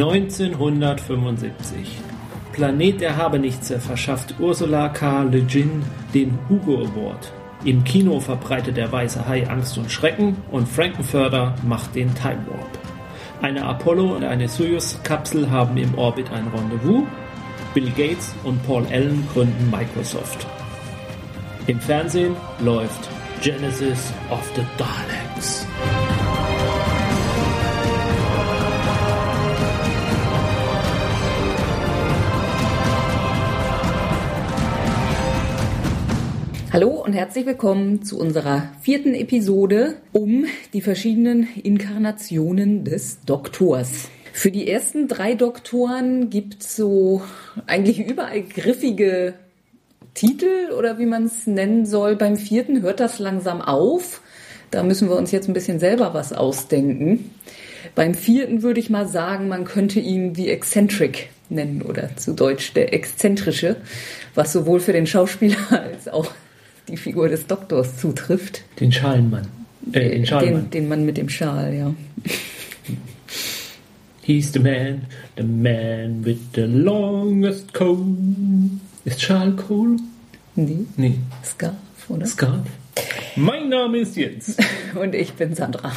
1975. Planet der Habenichtse verschafft Ursula K. Le Guin den Hugo Award. Im Kino verbreitet der weiße Hai Angst und Schrecken und Frankenfurter macht den Time Warp. Eine Apollo und eine Soyuz-Kapsel haben im Orbit ein Rendezvous. Bill Gates und Paul Allen gründen Microsoft. Im Fernsehen läuft Genesis of the Daleks. Hallo und herzlich willkommen zu unserer vierten Episode um die verschiedenen Inkarnationen des Doktors. Für die ersten drei Doktoren gibt es so eigentlich überall griffige Titel oder wie man es nennen soll. Beim vierten hört das langsam auf. Da müssen wir uns jetzt ein bisschen selber was ausdenken. Beim vierten würde ich mal sagen, man könnte ihn die Eccentric nennen oder zu Deutsch der Exzentrische, was sowohl für den Schauspieler als auch die Figur des Doktors zutrifft. Den Schalenmann. Äh, den, Schalmann. Den, den Mann mit dem Schal, ja. He's the man, the man with the longest coat. Ist Charles Cole? Nee. Nee. Scarf, oder? Scarf. Mein Name ist Jens. Und ich bin Sandra.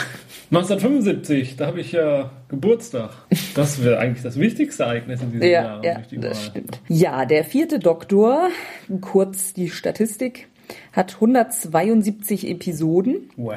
1975, da habe ich ja Geburtstag. Das wäre eigentlich das wichtigste Ereignis in diesem ja, Jahr. Ja, das stimmt. Ja, der vierte Doktor, kurz die Statistik, hat 172 Episoden. Wow.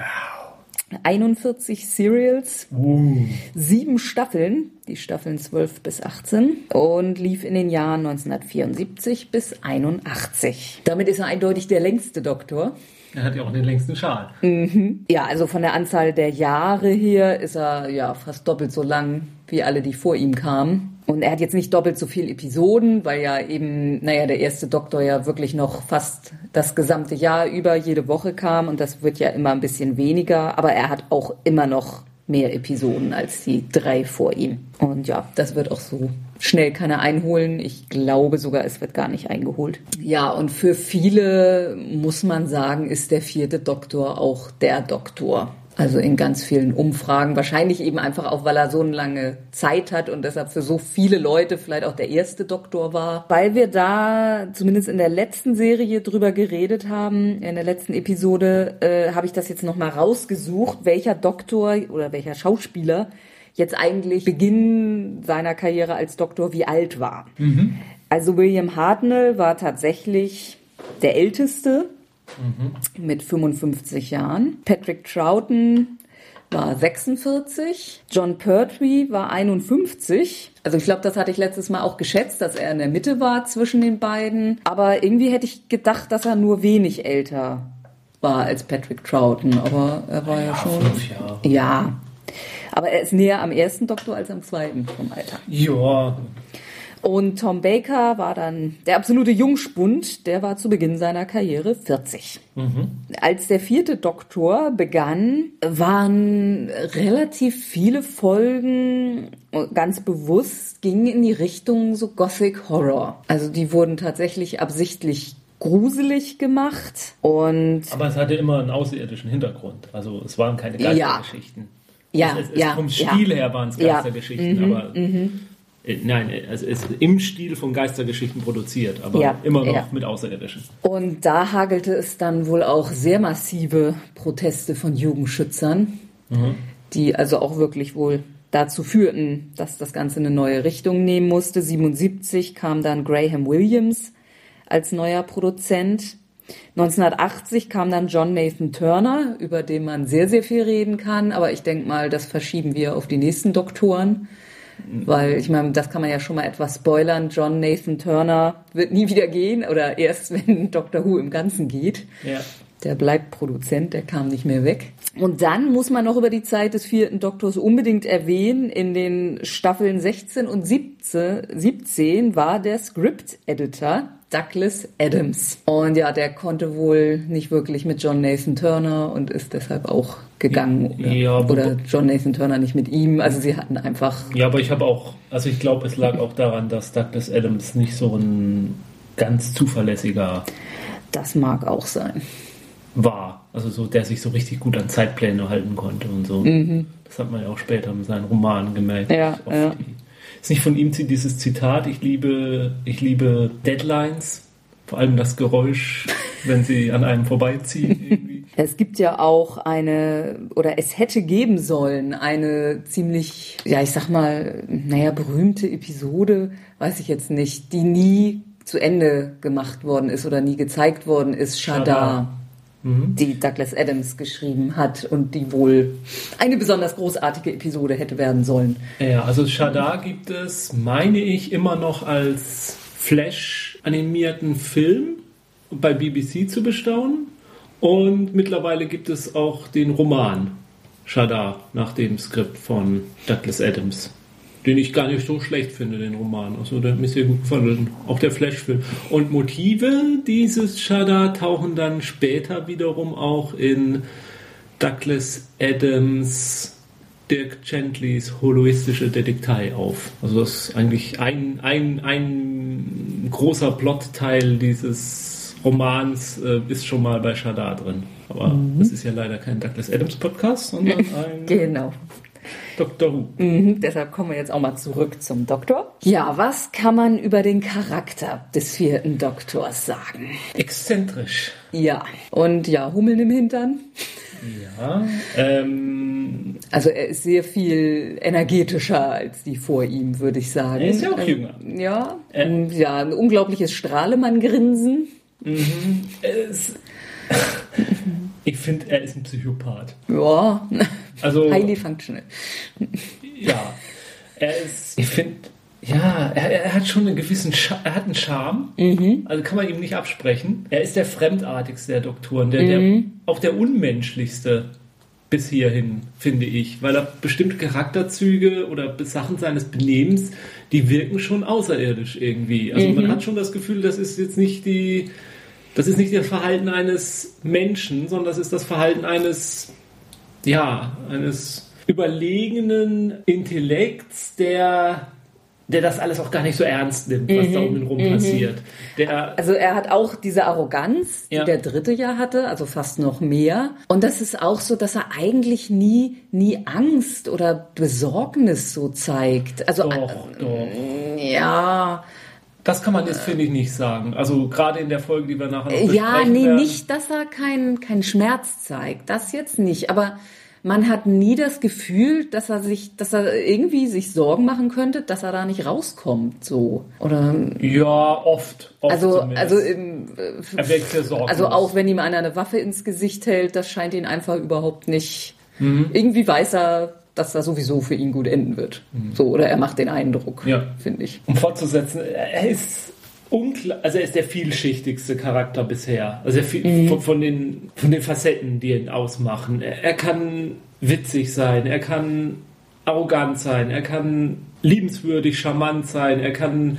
41 Serials, Uh. sieben Staffeln, die Staffeln 12 bis 18 und lief in den Jahren 1974 bis 81. Damit ist er eindeutig der längste Doktor. Er hat ja auch den längsten Schal. Mhm. Ja, also von der Anzahl der Jahre her ist er ja fast doppelt so lang wie alle, die vor ihm kamen. Und er hat jetzt nicht doppelt so viele Episoden, weil ja eben, naja, der erste Doktor ja wirklich noch fast das gesamte Jahr über jede Woche kam und das wird ja immer ein bisschen weniger, aber er hat auch immer noch mehr Episoden als die drei vor ihm. Und ja, das wird auch so schnell keiner einholen. Ich glaube sogar, es wird gar nicht eingeholt. Ja, und für viele muss man sagen, ist der vierte Doktor auch der Doktor. Also in ganz vielen Umfragen. Wahrscheinlich eben einfach auch, weil er so eine lange Zeit hat und deshalb für so viele Leute vielleicht auch der erste Doktor war. Weil wir da zumindest in der letzten Serie drüber geredet haben, in der letzten Episode, äh, habe ich das jetzt nochmal rausgesucht, welcher Doktor oder welcher Schauspieler jetzt eigentlich Beginn seiner Karriere als Doktor wie alt war. Mhm. Also William Hartnell war tatsächlich der älteste Mhm. mit 55 Jahren. Patrick Troughton war 46. John Pertwee war 51. Also ich glaube, das hatte ich letztes Mal auch geschätzt, dass er in der Mitte war zwischen den beiden. Aber irgendwie hätte ich gedacht, dass er nur wenig älter war als Patrick Troughton. Aber er war ja, Ja, schon. fünf Jahre. Ja. Aber er ist näher am ersten Doktor als am zweiten vom Alter. Ja, Und Tom Baker war dann der absolute Jungspund, der war zu Beginn seiner Karriere 40. Als der vierte Doktor begann, waren relativ viele Folgen ganz bewusst, gingen in die Richtung so Gothic Horror. Also die wurden tatsächlich absichtlich gruselig gemacht und aber es hatte immer einen außerirdischen Hintergrund. Also es waren keine Ja. Geistergeschichten. Ja, es, es, ja, Vom ja. Stil her waren es Ja. Geistergeschichten, Mhm, aber äh, nein, also es ist im Stil von Geistergeschichten produziert, aber Ja, immer noch ja. mit Außerirdischen. Und da hagelte es dann wohl auch sehr massive Proteste von Jugendschützern, die also auch wirklich wohl dazu führten, dass das Ganze eine neue Richtung nehmen musste. 77 kam dann Graham Williams als neuer Produzent. 1980 kam dann John Nathan Turner, über den man sehr, sehr viel reden kann, aber ich denke mal, das verschieben wir auf die nächsten Doktoren. Weil ich meine, das kann man ja schon mal etwas spoilern. John Nathan Turner wird nie wieder gehen oder erst wenn Doctor Who im Ganzen geht. Ja. Der bleibt Produzent, der kam nicht mehr weg. Und dann muss man noch über die Zeit des vierten Doktors unbedingt erwähnen. In den Staffeln 16 und 17, 17 war der Script-Editor Douglas Adams. Und ja, der konnte wohl nicht wirklich mit John Nathan Turner und ist deshalb auch gegangen. Oder, Ja, oder John Nathan Turner nicht mit ihm. Also sie hatten einfach Ja, aber ich habe auch, also ich glaube, es lag auch daran, dass Douglas Adams nicht so ein ganz zuverlässiger Das mag auch sein. war. Also so, der sich so richtig gut an Zeitpläne halten konnte und so. Das hat man ja auch später mit seinen Romanen gemerkt. Mhm. Ja, ja. Ist nicht von ihm dieses Zitat, ich liebe, ich liebe Deadlines, vor allem das Geräusch, wenn sie an einem vorbeiziehen irgendwie. Es gibt ja auch eine, oder es hätte geben sollen, eine ziemlich, ja, ich sag mal, naja, berühmte Episode, weiß ich jetzt nicht, die nie zu Ende gemacht worden ist oder nie gezeigt worden ist, Shadar. Mhm. die Douglas Adams geschrieben hat und die wohl eine besonders großartige Episode hätte werden sollen. Ja, also Shadar gibt es, meine ich, immer noch als Flash-animierten Film bei BBC zu bestaunen. Und mittlerweile gibt es auch den Roman Shadar nach dem Skript von Douglas Adams den ich gar nicht so schlecht finde, den Roman. Also der hat mir sehr gut gefallen. Auch der Flashfilm. Und Motive dieses Shada tauchen dann später wiederum auch in Douglas Adams Dirk Gentlys holoistische Detektei auf. Also das ist eigentlich ein, ein, ein großer Plotteil dieses Romans äh, ist schon mal bei Shada drin. Aber mhm. das ist ja leider kein Douglas Adams Podcast, sondern ein genau. Dr. Who. Mhm, deshalb kommen wir jetzt auch mal zurück zum Doktor. Ja, was kann man über den Charakter des vierten Doktors sagen? Exzentrisch. Ja, und ja, Hummeln im Hintern. Ja, ähm, also er ist sehr viel energetischer als die vor ihm, würde ich sagen. Er ist ja auch jünger. Ähm, ja, äh, ja, ein unglaubliches Strahlemann-Grinsen. Mhm. Ich finde, er ist ein Psychopath. Ja. Also, Highly functional. Ja, er ist, ich finde, ja, er, er, hat schon einen gewissen, Scha er hat einen Charme, mhm. also kann man ihm nicht absprechen. Er ist der fremdartigste der Doktoren, der, mhm. der, auch der unmenschlichste bis hierhin, finde ich, weil er bestimmte Charakterzüge oder Sachen seines Benehmens, die wirken schon außerirdisch irgendwie. Also mhm. man hat schon das Gefühl, das ist jetzt nicht die, das ist nicht das Verhalten eines Menschen, sondern das ist das Verhalten eines ja, eines überlegenen Intellekts, der der das alles auch gar nicht so ernst nimmt, was mhm, da um ihn rum mhm. passiert. Der, also er hat auch diese Arroganz, die ja. der dritte ja hatte, also fast noch mehr. Und das ist auch so, dass er eigentlich nie, nie Angst oder Besorgnis so zeigt. Also doch, äh, doch. ja. Das kann man jetzt, finde ich, nicht sagen. Also gerade in der Folge, die wir nachher noch Ja, nee, werden. nicht, dass er keinen kein Schmerz zeigt. Das jetzt nicht. Aber man hat nie das Gefühl, dass er sich, dass er irgendwie sich Sorgen machen könnte, dass er da nicht rauskommt, so. Oder? Ja, oft. oft also, also im, er wirkt sehr sorglos. Also auch wenn ihm einer eine Waffe ins Gesicht hält, das scheint ihn einfach überhaupt nicht. Mhm. Irgendwie weiß er, dass das sowieso für ihn gut enden wird. Mhm. So, oder er macht den Eindruck, ja. finde ich. Um fortzusetzen, er ist unklar, also er ist der vielschichtigste Charakter bisher. Also viel, mhm. von, von, den, von den Facetten, die ihn ausmachen. Er, er, kann witzig sein, er kann arrogant sein, er kann liebenswürdig, charmant sein, er kann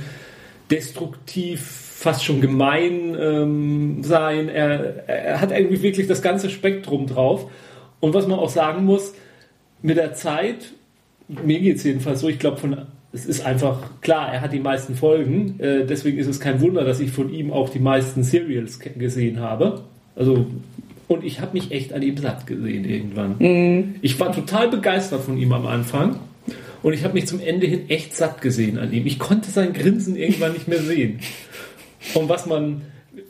destruktiv, fast schon gemein ähm, sein. Er, er hat irgendwie wirklich das ganze Spektrum drauf. Und was man auch sagen muss, mit der Zeit, mir geht es jedenfalls so, ich glaube, von es ist einfach klar, er hat die meisten Folgen, äh, deswegen ist es kein Wunder, dass ich von ihm auch die meisten Serials gesehen habe. Also und ich habe mich echt an ihm satt gesehen irgendwann. Mhm. Ich war total begeistert von ihm am Anfang und ich habe mich zum Ende hin echt satt gesehen an ihm. Ich konnte sein Grinsen irgendwann nicht mehr sehen. Und was man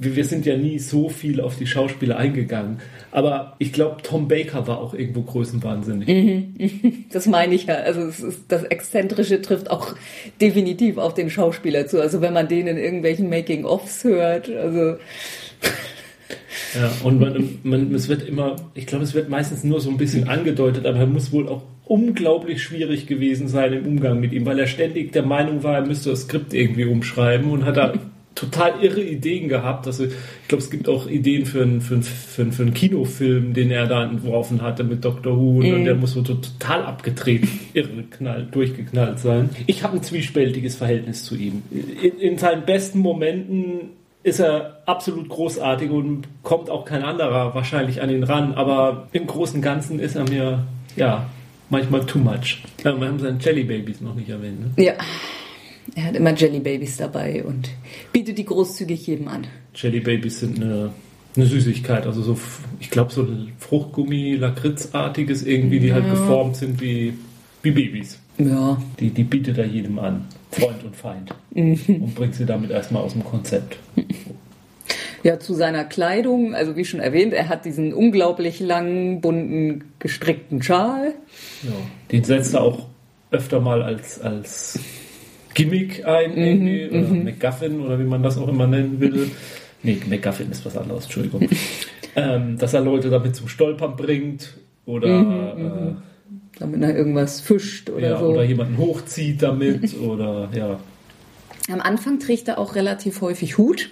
wir sind ja nie so viel auf die Schauspieler eingegangen. Aber ich glaube, Tom Baker war auch irgendwo größenwahnsinnig. Mhm. Das meine ich ja. Also das Exzentrische trifft auch definitiv auf den Schauspieler zu. Also wenn man den in irgendwelchen Making-ofs hört, also ja, und man, man, es wird immer, ich glaube, es wird meistens nur so ein bisschen angedeutet, aber er muss wohl auch unglaublich schwierig gewesen sein im Umgang mit ihm, weil er ständig der Meinung war, er müsste das Skript irgendwie umschreiben und hat da total irre Ideen gehabt. Also ich glaube, es gibt auch Ideen für einen, für, einen, für, einen, für einen Kinofilm, den er da entworfen hatte mit Dr. Who mm. und mhm. der muss so total abgetreten, irre knall, durchgeknallt sein. Ich habe ein zwiespältiges Verhältnis zu ihm. In, in seinen besten Momenten ist er absolut großartig und kommt auch kein anderer wahrscheinlich an ihn ran, aber im Großen und Ganzen ist er mir, ja, manchmal too much. Ja, wir haben seine Jelly Babies noch nicht erwähnt. Ne? Ja. Er hat immer Jelly Babies dabei und bietet die großzügig jedem an. Jelly Babies sind eine, eine Süßigkeit, also so, ich glaube, so Fruchtgummi, Lakritzartiges irgendwie, die halt ja. halt geformt sind wie, wie Babys. Ja. Die, die bietet er jedem an, Freund und Feind. Und bringt sie damit erstmal aus dem Konzept. Ja, zu seiner Kleidung, also wie schon erwähnt, er hat diesen unglaublich langen, bunten, gestrickten Schal. Ja. Den setzt er auch öfter mal als, als Gimmick ein, irgendwie, oder McGuffin oder wie man das auch immer nennen will. Nee, McGuffin ist was anderes, Entschuldigung. ähm, dass er Leute damit zum Stolpern bringt oder, Damit er irgendwas fischt äh, oder ja, so. oder jemanden hochzieht damit oder ja. Am Anfang trägt er auch relativ häufig Hut.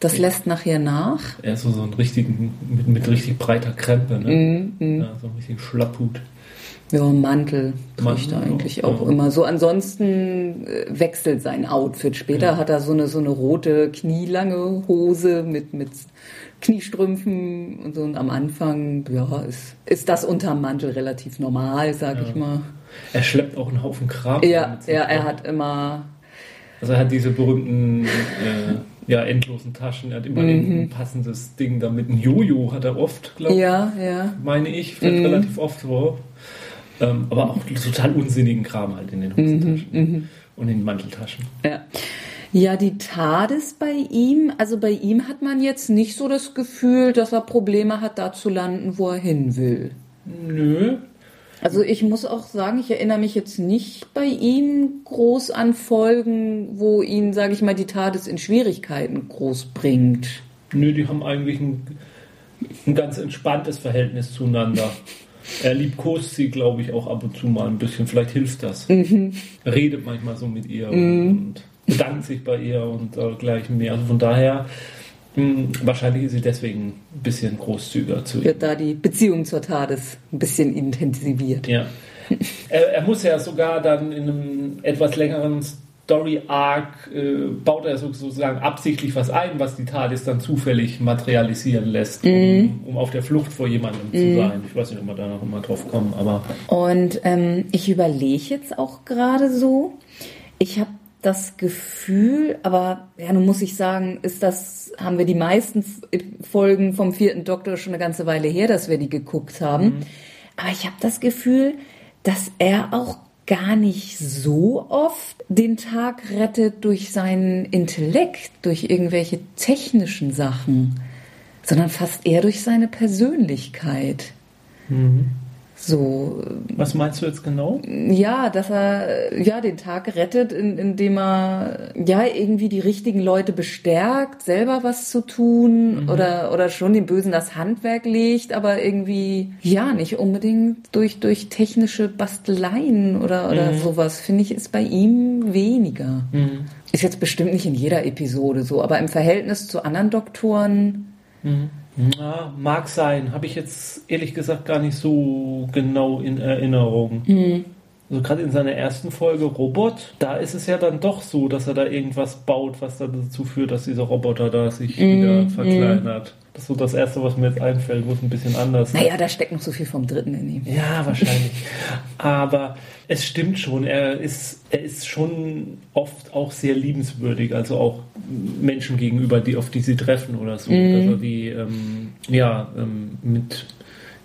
Das lässt nachher nach. Er ist so, so ein richtigen, mit, mit richtig breiter Krempe, ne? Ja, so ein richtigen Schlapphut. Ja, Mantel trägt er eigentlich auch, auch ja. immer. So ansonsten äh, wechselt sein Outfit. Später Ja. hat er so eine so eine rote knielange Hose mit mit Kniestrümpfen und so. Und am Anfang, ja, ist ist das unterm Mantel relativ normal, sag ich mal. Er schleppt auch einen Haufen Kram. Ja, ja, er rum. hat immer Also er hat diese berühmten, äh, ja, endlosen Taschen. Er hat immer ein passendes Ding damit. Ein Jojo hat er oft, glaube ich. Mhm. ja, ja. meine ich, fällt relativ oft vor. Ähm, aber auch total unsinnigen Kram halt in den Mhm, Hosentaschen und in den Manteltaschen. Ja. Ja, die TARDIS bei ihm, also bei ihm hat man jetzt nicht so das Gefühl, dass er Probleme hat, da zu landen, wo er hin will. Nö. Also ich muss auch sagen, ich erinnere mich jetzt nicht bei ihm groß an Folgen, wo ihn, sage ich mal, die TARDIS in Schwierigkeiten groß bringt. Nö, die haben eigentlich ein, ein ganz entspanntes Verhältnis zueinander. Er liebkost sie, glaube ich, auch ab und zu mal ein bisschen. Vielleicht hilft das. Mhm. Redet manchmal so mit ihr und, und bedankt sich bei ihr und äh, gleich mehr. Also von daher, mh, wahrscheinlich ist sie deswegen ein bisschen großzügiger zu ihm. Wird da die Beziehung zur TARDIS ein bisschen intensiviert. Ja. er, er muss ja sogar dann in einem etwas längeren Story-Arc, äh, baut er sozusagen absichtlich was ein, was die TARDIS dann zufällig materialisieren lässt, um, um auf der Flucht vor jemandem zu sein. Ich weiß nicht, ob wir da noch immer drauf kommen, aber Und ähm, ich überlege jetzt auch gerade so, ich habe das Gefühl, aber ja, nun muss ich sagen, ist das, haben wir die meisten Folgen vom vierten Doktor schon eine ganze Weile her, dass wir die geguckt haben. Aber ich habe das Gefühl, dass er auch gar nicht so oft den Tag rettet durch seinen Intellekt, durch irgendwelche technischen Sachen, sondern fast eher durch seine Persönlichkeit. So, was meinst du jetzt genau? ja, dass er ja den Tag rettet, in, indem er ja irgendwie die richtigen Leute bestärkt, selber was zu tun oder oder schon dem Bösen das Handwerk legt, aber irgendwie ja nicht unbedingt durch durch technische Basteleien oder oder sowas finde ich ist bei ihm weniger. Ist jetzt bestimmt nicht in jeder Episode so, aber im Verhältnis zu anderen Doktoren Na, mag sein. Habe ich jetzt ehrlich gesagt gar nicht so genau in Erinnerung. Also gerade in seiner ersten Folge Robot, da ist es ja dann doch so, dass er da irgendwas baut, was dann dazu führt, dass dieser Roboter da sich wieder verkleinert. Das ist so das Erste, was mir jetzt einfällt, wo es ein bisschen anders ist. naja, da steckt noch so viel vom Dritten in ihm. Ja, wahrscheinlich. Aber es stimmt schon, er ist, er ist schon oft auch sehr liebenswürdig, also auch Menschen gegenüber, die, auf die sie treffen oder so. Dass er die ähm, ja, ähm, mit,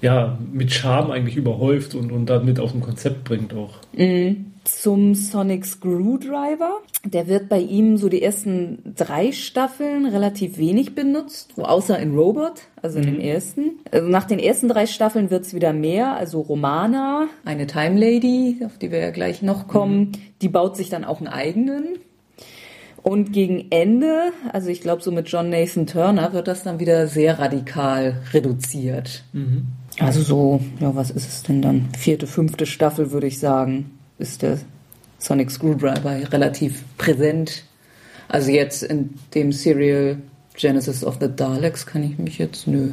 ja, mit Charme eigentlich überhäuft und, und damit aus dem Konzept bringt auch. zum Sonic Screwdriver. Der wird bei ihm so die ersten drei Staffeln relativ wenig benutzt, außer in Robot, also in den ersten. Also nach den ersten drei Staffeln wird's wieder mehr. Also Romana, eine Time Lady, auf die wir ja gleich noch kommen, die baut sich dann auch einen eigenen. Und gegen Ende, also ich glaube so mit John Nathan Turner, wird das dann wieder sehr radikal reduziert. Also so, ja, was ist es denn dann? Vierte, fünfte Staffel würde ich sagen, ist der Sonic Screwdriver relativ präsent. Also jetzt in dem Serial Genesis of the Daleks kann ich mich jetzt, nö.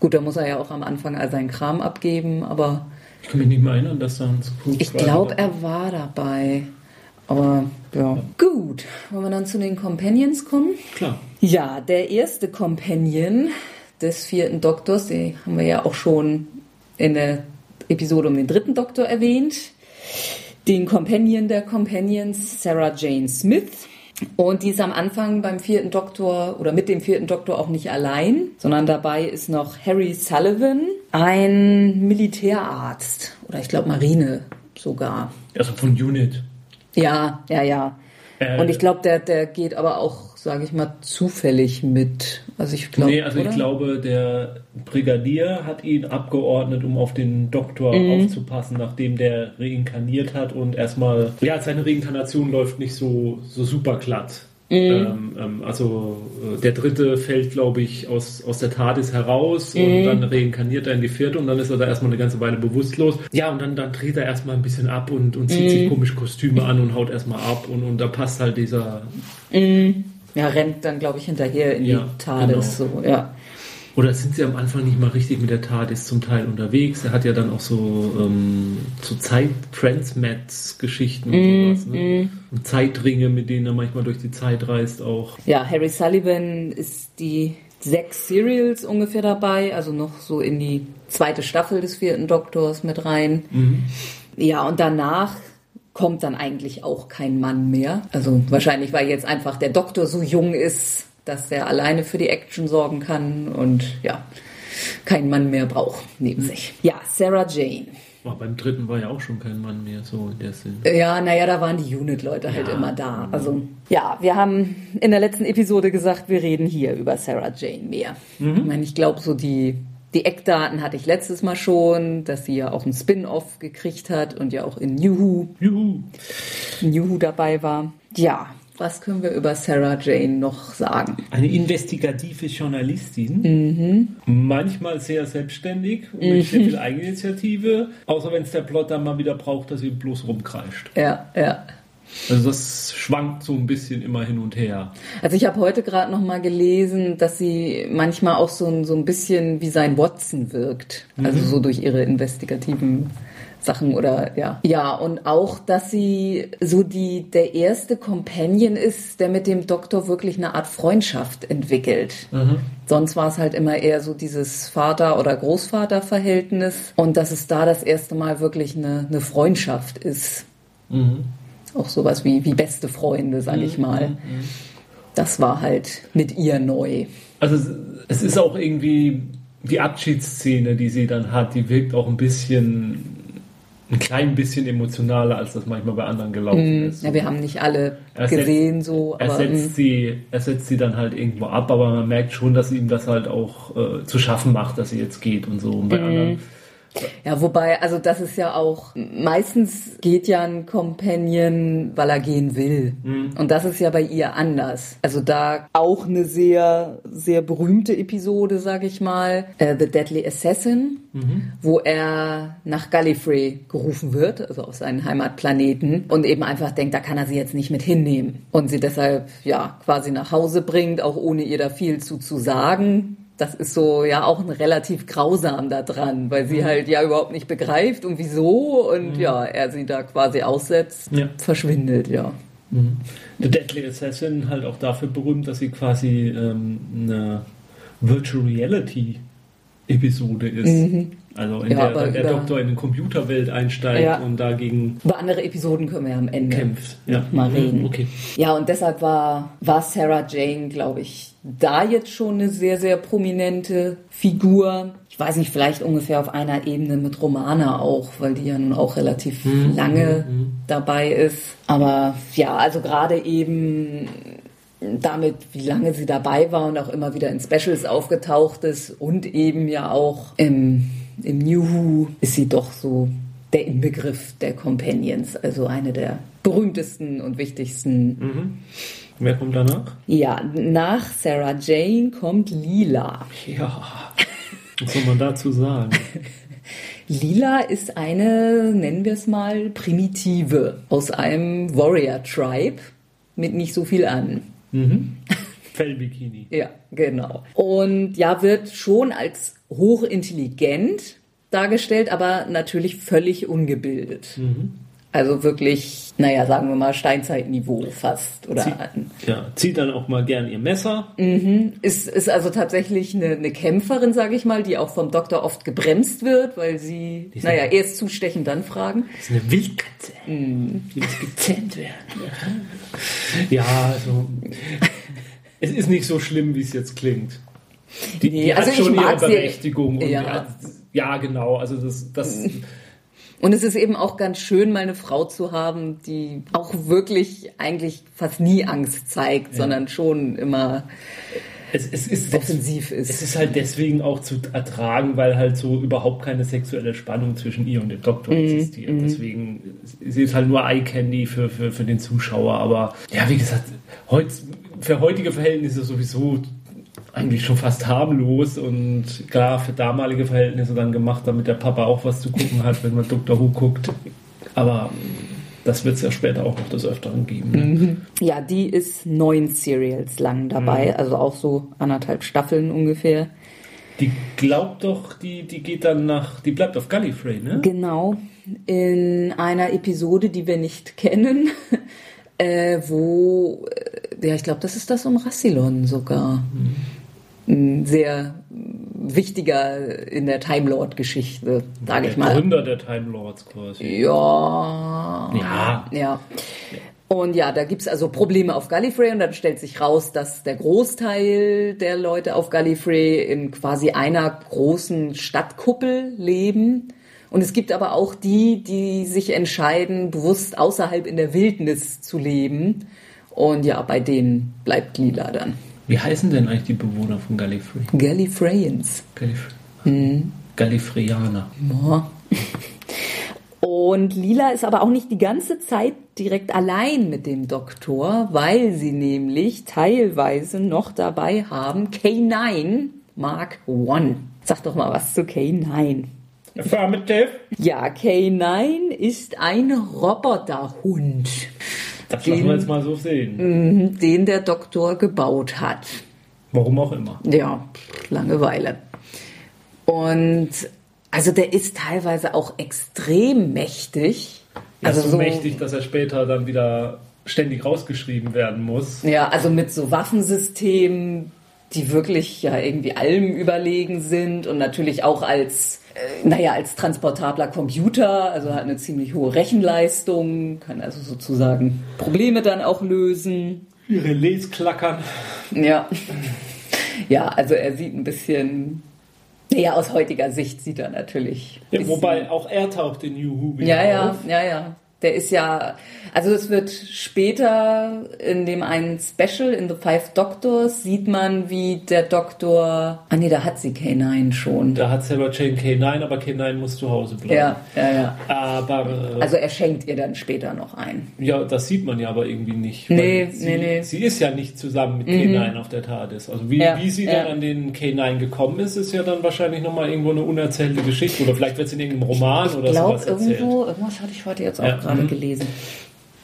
Gut, da muss er ja auch am Anfang all seinen Kram abgeben, aber Ich kann mich nicht mehr erinnern, dass da ein Screwdriver ich glaube, er war dabei. Aber ja. Gut, wollen wir dann zu den Companions kommen? Klar. Ja, der erste Companion des vierten Doktors, den haben wir ja auch schon in der Episode um den dritten Doktor erwähnt. Den Companion der Companions, Sarah Jane Smith. Und die ist am Anfang beim vierten Doktor oder mit dem vierten Doktor auch nicht allein, sondern dabei ist noch Harry Sullivan, ein Militärarzt oder ich glaube Marine. sogar. Also von Unit. Ja, ja, ja. Äh, Und ich glaube, der, der geht aber auch, sage ich mal, zufällig mit. Also ich glaube. nee, also oder? ich glaube, der Brigadier hat ihn abgeordnet, um auf den Doktor Mhm. aufzupassen, nachdem der reinkarniert hat und erstmal, ja, seine Reinkarnation läuft nicht so, so super glatt. Mhm. Ähm, ähm, also äh, der dritte fällt, glaube ich, aus, aus der TARDIS heraus Mhm. und dann reinkarniert er in die vierte und dann ist er da erstmal eine ganze Weile bewusstlos. Ja, und dann, dann dreht er erstmal ein bisschen ab und, und zieht Mhm. sich komisch Kostüme an und haut erstmal ab und, und da passt halt dieser, Ja, rennt dann, glaube ich, hinterher in Ja, die TARDIS. So, ja. Oder sind sie am Anfang nicht mal richtig mit der TARDIS zum Teil unterwegs? Er hat ja dann auch so, ähm, so Zeit-Transmats-Geschichten und sowas. Ne? Und Zeitringe, mit denen er manchmal durch die Zeit reist auch. ja, Harry Sullivan ist die sechs Serials ungefähr dabei, also noch so in die zweite Staffel des vierten Doktors mit rein. Ja, und danach kommt dann eigentlich auch kein Mann mehr. Also wahrscheinlich, weil jetzt einfach der Doktor so jung ist, dass er alleine für die Action sorgen kann und ja, keinen Mann mehr braucht neben sich. Ja, Sarah Jane. Aber beim dritten war ja auch schon kein Mann mehr, so in der Sinn. Ja, naja, da waren die Unit-Leute halt Ja. immer da. Also, ja, wir haben in der letzten Episode gesagt, wir reden hier über Sarah Jane mehr. Ich meine, ich glaube, so die, die Eckdaten hatte ich letztes Mal schon, dass sie ja auch ein Spin-off gekriegt hat und ja auch in Juhu! New Who dabei war. Ja, was können wir über Sarah Jane noch sagen? Eine investigative Journalistin, manchmal sehr selbstständig und mit sehr viel Eigeninitiative, außer wenn es der Plot dann mal wieder braucht, dass sie bloß rumkreischt. Ja, ja. Also das schwankt so ein bisschen immer hin und her. Also ich habe heute gerade noch mal gelesen, dass sie manchmal auch so ein, so ein bisschen wie sein Watson wirkt. Also so durch ihre investigativen Sachen oder ja. Ja, und auch, dass sie so die der erste Companion ist, der mit dem Doktor wirklich eine Art Freundschaft entwickelt. Sonst war es halt immer eher so dieses Vater- oder Großvater-Verhältnis und dass es da das erste Mal wirklich eine, eine Freundschaft ist. Auch sowas wie, wie beste Freunde, sag ich mal. Das war halt mit ihr neu. Also es- ist auch irgendwie die Abschiedsszene, die sie dann hat, die wirkt auch ein bisschen, ein klein bisschen emotionaler, als das manchmal bei anderen gelaufen ist. Ja, wir haben nicht alle Er gesehen so, Er setzt, sie, er setzt sie dann halt irgendwo ab, aber man merkt schon, dass ihm das halt auch äh, zu schaffen macht, dass sie jetzt geht und so. Und bei anderen, ja, wobei, also das ist ja auch, meistens geht ja ein Companion, weil er gehen will. Und das ist ja bei ihr anders. Also da auch eine sehr, sehr berühmte Episode, sag ich mal, äh, The Deadly Assassin, wo er nach Gallifrey gerufen wird, also auf seinen Heimatplaneten und eben einfach denkt, da kann er sie jetzt nicht mit hinnehmen. Und sie deshalb, ja, quasi nach Hause bringt, auch ohne ihr da viel zu, zu sagen. Das ist so ja auch ein relativ grausam da dran, weil sie halt ja überhaupt nicht begreift und wieso und ja, er sie da quasi aussetzt, Ja. verschwindet, ja. The Deadly Assassin halt auch dafür berühmt, dass sie quasi ähm, eine Virtual Reality Episode ist. Also in Mhm. Ja, der der über- Doktor in die Computerwelt einsteigt Ja. und dagegen Über andere Episoden können wir ja am Ende kämpft. Ja. mal reden. Okay. Ja, und deshalb war, war Sarah Jane, glaube ich, da jetzt schon eine sehr, sehr prominente Figur. Ich weiß nicht, vielleicht ungefähr auf einer Ebene mit Romana auch, weil die ja nun auch relativ lange dabei ist. Aber ja, also gerade eben damit, wie lange sie dabei war und auch immer wieder in Specials aufgetaucht ist und eben ja auch im, im New Who ist sie doch so der Inbegriff der Companions, also eine der berühmtesten und wichtigsten. Wer kommt danach? Ja, nach Sarah Jane kommt Lila. Ja. Was soll man dazu sagen? Lila ist eine, nennen wir es mal, Primitive aus einem Warrior Tribe mit nicht so viel an. Fellbikini. Ja, genau. Und ja, wird schon als hochintelligent dargestellt, aber natürlich völlig ungebildet. Also wirklich, naja, sagen wir mal Steinzeitniveau fast. Oder Ja, zieht dann auch mal gern ihr Messer. ist, ist also tatsächlich eine, eine Kämpferin, sage ich mal, die auch vom Doktor oft gebremst wird, weil sie, ist naja, erst zustechen, dann fragen. Das ist eine Wildkatze. Die muss gezähmt werden. Ja, also. Es ist nicht so schlimm, wie es jetzt klingt. Die, Nee, die also hat schon ihre Berechtigung. Ja. hat, ja, genau. Also das, das Und es ist eben auch ganz schön, mal eine Frau zu haben, die auch wirklich eigentlich fast nie Angst zeigt, ja. sondern schon immer es, es ist offensiv ist. Es ist halt deswegen auch zu ertragen, weil halt so überhaupt keine sexuelle Spannung zwischen ihr und dem Doktor mm, existiert. Mm. Deswegen sie ist halt nur Eye Candy für, für, für den Zuschauer. Aber ja, wie gesagt, heut, für heutige Verhältnisse sowieso eigentlich schon fast harmlos und klar für damalige Verhältnisse dann gemacht, damit der Papa auch was zu gucken hat, wenn man Dr. Who guckt. Aber das wird es ja später auch noch des Öfteren geben. Ne? Mhm. Ja, die ist neun Serials lang dabei, mhm. also auch so anderthalb Staffeln ungefähr. Die glaubt doch, die, die geht dann nach, die bleibt auf Gallifrey, ne? Genau, in einer Episode, die wir nicht kennen, äh, wo, äh, ja, ich glaube, das ist das um Rassilon sogar. Mhm sehr wichtiger in der Time Lord Geschichte, sage ich mal. Der Gründer der Time Lords quasi. Ja. Ja. Ja. Und ja, da gibt's also Probleme auf Gallifrey und dann stellt sich raus, dass der Großteil der Leute auf Gallifrey in quasi einer großen Stadtkuppel leben. Und es gibt aber auch die, die sich entscheiden, bewusst außerhalb in der Wildnis zu leben. Und ja, bei denen bleibt Lila dann. Wie heißen denn eigentlich die Bewohner von Gallifrey? Gallifreyans. Gallif hm. Gallifreyaner. Ja. Und Lila ist aber auch nicht die ganze Zeit direkt allein mit dem Doktor, weil sie nämlich teilweise noch dabei haben K9 Mark I. Sag doch mal was zu K9. Affirmative. Ja, K9 ist ein Roboterhund. Das den, lassen wir jetzt mal so sehen. Mhm, den der Doktor gebaut hat. Warum auch immer. Ja, Langeweile. Und also der ist teilweise auch extrem mächtig. Ja, also so, so mächtig, dass er später dann wieder ständig rausgeschrieben werden muss. Ja, also mit so Waffensystemen, die wirklich ja irgendwie allem überlegen sind und natürlich auch als äh, naja, als transportabler Computer, also hat eine ziemlich hohe Rechenleistung, kann also sozusagen Probleme dann auch lösen. Die Relais klackern. Ja. Ja, also er sieht ein bisschen, naja, aus heutiger Sicht sieht er natürlich. Ja, wobei auch er taucht in New wieder Ja, ja, auf. ja, ja. Der ist ja, also es wird später in dem einen Special in The Five Doctors sieht man, wie der Doktor, ah nee, da hat sie K9 schon. Da hat selber Jane K9, aber K9 muss zu Hause bleiben. Ja, ja, ja. Aber, äh, also er schenkt ihr dann später noch ein. Ja, das sieht man ja aber irgendwie nicht. Nee, sie, nee, nee. Sie ist ja nicht zusammen mit mhm. K9 auf der TARDIS. Also wie, ja, wie sie ja. dann an den K9 gekommen ist, ist ja dann wahrscheinlich nochmal irgendwo eine unerzählte Geschichte. Oder vielleicht wird es in irgendeinem Roman ich oder glaub, sowas erzählt. irgendwo, irgendwas hatte ich heute jetzt auch ja gerade mhm. gelesen.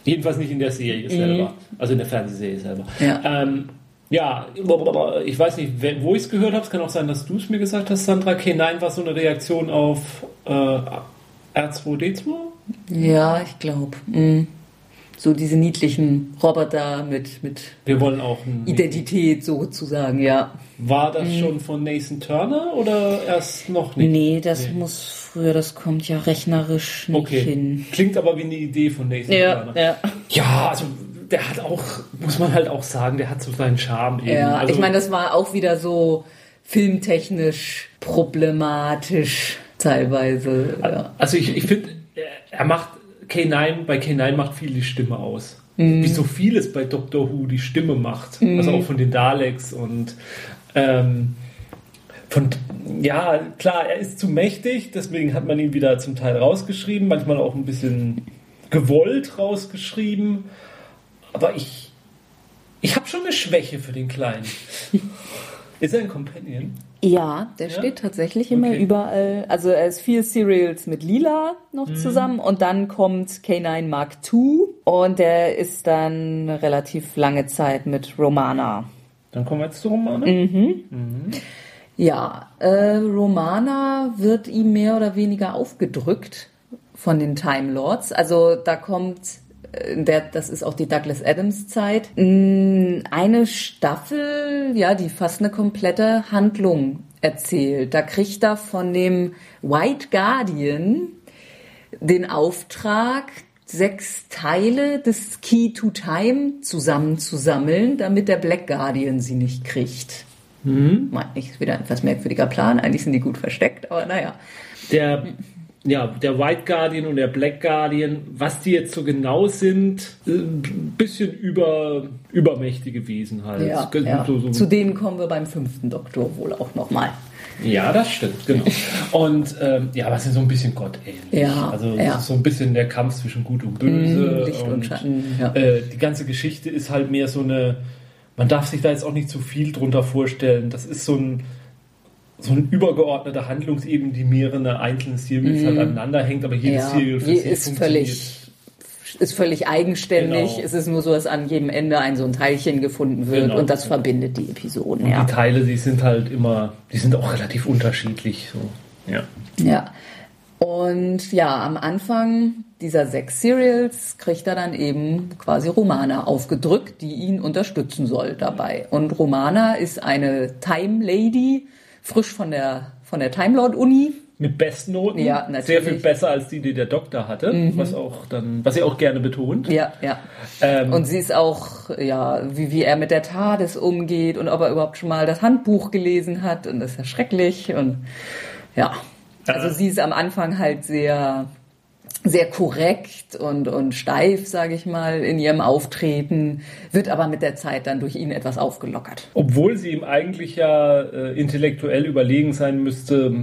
Jedenfalls nicht in der Serie mhm. selber, also in der Fernsehserie selber. Ja. Ähm, ja, ich weiß nicht, wo ich es gehört habe. Es kann auch sein, dass du es mir gesagt hast, Sandra. K9 war so eine Reaktion auf äh, R2D2? Ja, ich glaube. Mhm so diese niedlichen Roboter mit, mit Wir wollen auch Identität sozusagen, ja. War das mhm. schon von Nathan Turner oder erst noch nicht? Nee, das nee. muss früher, das kommt ja rechnerisch nicht okay. hin. Klingt aber wie eine Idee von Nathan ja, Turner. Ja. ja, also der hat auch, muss man halt auch sagen, der hat so seinen Charme eben. Ja, also, ich meine, das war auch wieder so filmtechnisch problematisch teilweise. Ja. Also ich, ich finde, er macht K9, bei K9 macht viel die Stimme aus. Mhm. Wie so vieles bei Doctor Who die Stimme macht. Mhm. Also auch von den Daleks und ähm, von, ja, klar, er ist zu mächtig, deswegen hat man ihn wieder zum Teil rausgeschrieben, manchmal auch ein bisschen gewollt rausgeschrieben. Aber ich, ich habe schon eine Schwäche für den Kleinen. ist er ein Companion? Ja, der ja? steht tatsächlich immer okay. überall. Also er ist viel Serials mit Lila noch mhm. zusammen und dann kommt K9 Mark II und der ist dann relativ lange Zeit mit Romana. Dann kommen wir jetzt zu Romana. Mhm. Mhm. Ja, äh, Romana wird ihm mehr oder weniger aufgedrückt von den Time Lords. Also da kommt äh, der, das ist auch die Douglas Adams Zeit, mm, eine Staffel, ja, die fast eine komplette Handlung erzählt. Da kriegt er von dem White Guardian den Auftrag, sechs Teile des Key to Time zusammenzusammeln, damit der Black Guardian sie nicht kriegt. Mhm. Ist wieder ein etwas merkwürdiger Plan. Eigentlich sind die gut versteckt, aber naja. Der ja, der White Guardian und der Black Guardian, was die jetzt so genau sind, ein bisschen über, übermächtige Wesen halt. Ja, ja. So, so. Zu denen kommen wir beim fünften Doktor wohl auch nochmal. Ja, das stimmt, genau. Und ähm, ja, aber es ist so ein bisschen gottähnlich. Ja, also ja. so ein bisschen der Kampf zwischen Gut und Böse. Mm, Licht und, und Schatten. Ja. Äh, die ganze Geschichte ist halt mehr so eine. Man darf sich da jetzt auch nicht zu viel drunter vorstellen. Das ist so ein so eine übergeordnete Handlungsebene, die mehrere einzelne Series mm. halt aneinander hängt, aber jedes ja, Serial für sich ist völlig ist völlig eigenständig. Genau. Es ist nur so, dass an jedem Ende ein so ein Teilchen gefunden wird genau. und das verbindet die Episoden. Und ja. die Teile, die sind halt immer, die sind auch relativ unterschiedlich. So. Ja. ja. Und ja, am Anfang dieser sechs Serials kriegt er dann eben quasi Romana aufgedrückt, die ihn unterstützen soll dabei. Und Romana ist eine Time Lady, frisch von der, von der Time Lord Uni. Mit Bestnoten. Ja, natürlich. Sehr viel besser als die, die der Doktor hatte, mhm. was auch dann, was sie auch gerne betont. Ja, ja. Ähm, und sie ist auch, ja, wie, wie er mit der TARDIS umgeht und ob er überhaupt schon mal das Handbuch gelesen hat und das ist ja schrecklich und ja. Also sie ist am Anfang halt sehr sehr korrekt und, und steif, sage ich mal, in ihrem Auftreten, wird aber mit der Zeit dann durch ihn etwas aufgelockert. Obwohl sie ihm eigentlich ja äh, intellektuell überlegen sein müsste,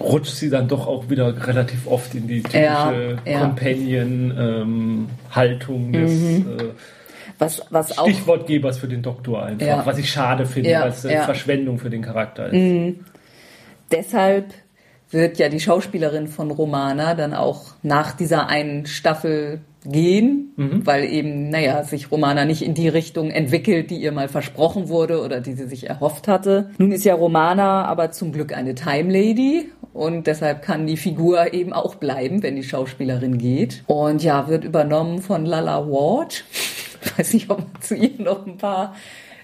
rutscht sie dann doch auch wieder relativ oft in die typische ja, ja. Companion-Haltung ähm, des mhm. äh, was, was Stichwortgebers für den Doktor einfach, ja. was ich schade finde, weil es eine Verschwendung für den Charakter ist. Mhm. Deshalb wird ja die Schauspielerin von Romana dann auch nach dieser einen Staffel gehen, mhm. weil eben, naja, sich Romana nicht in die Richtung entwickelt, die ihr mal versprochen wurde oder die sie sich erhofft hatte. Nun ist ja Romana aber zum Glück eine Time Lady und deshalb kann die Figur eben auch bleiben, wenn die Schauspielerin geht. Und ja, wird übernommen von Lala Ward. Ich weiß nicht, ob man zu ihr noch ein paar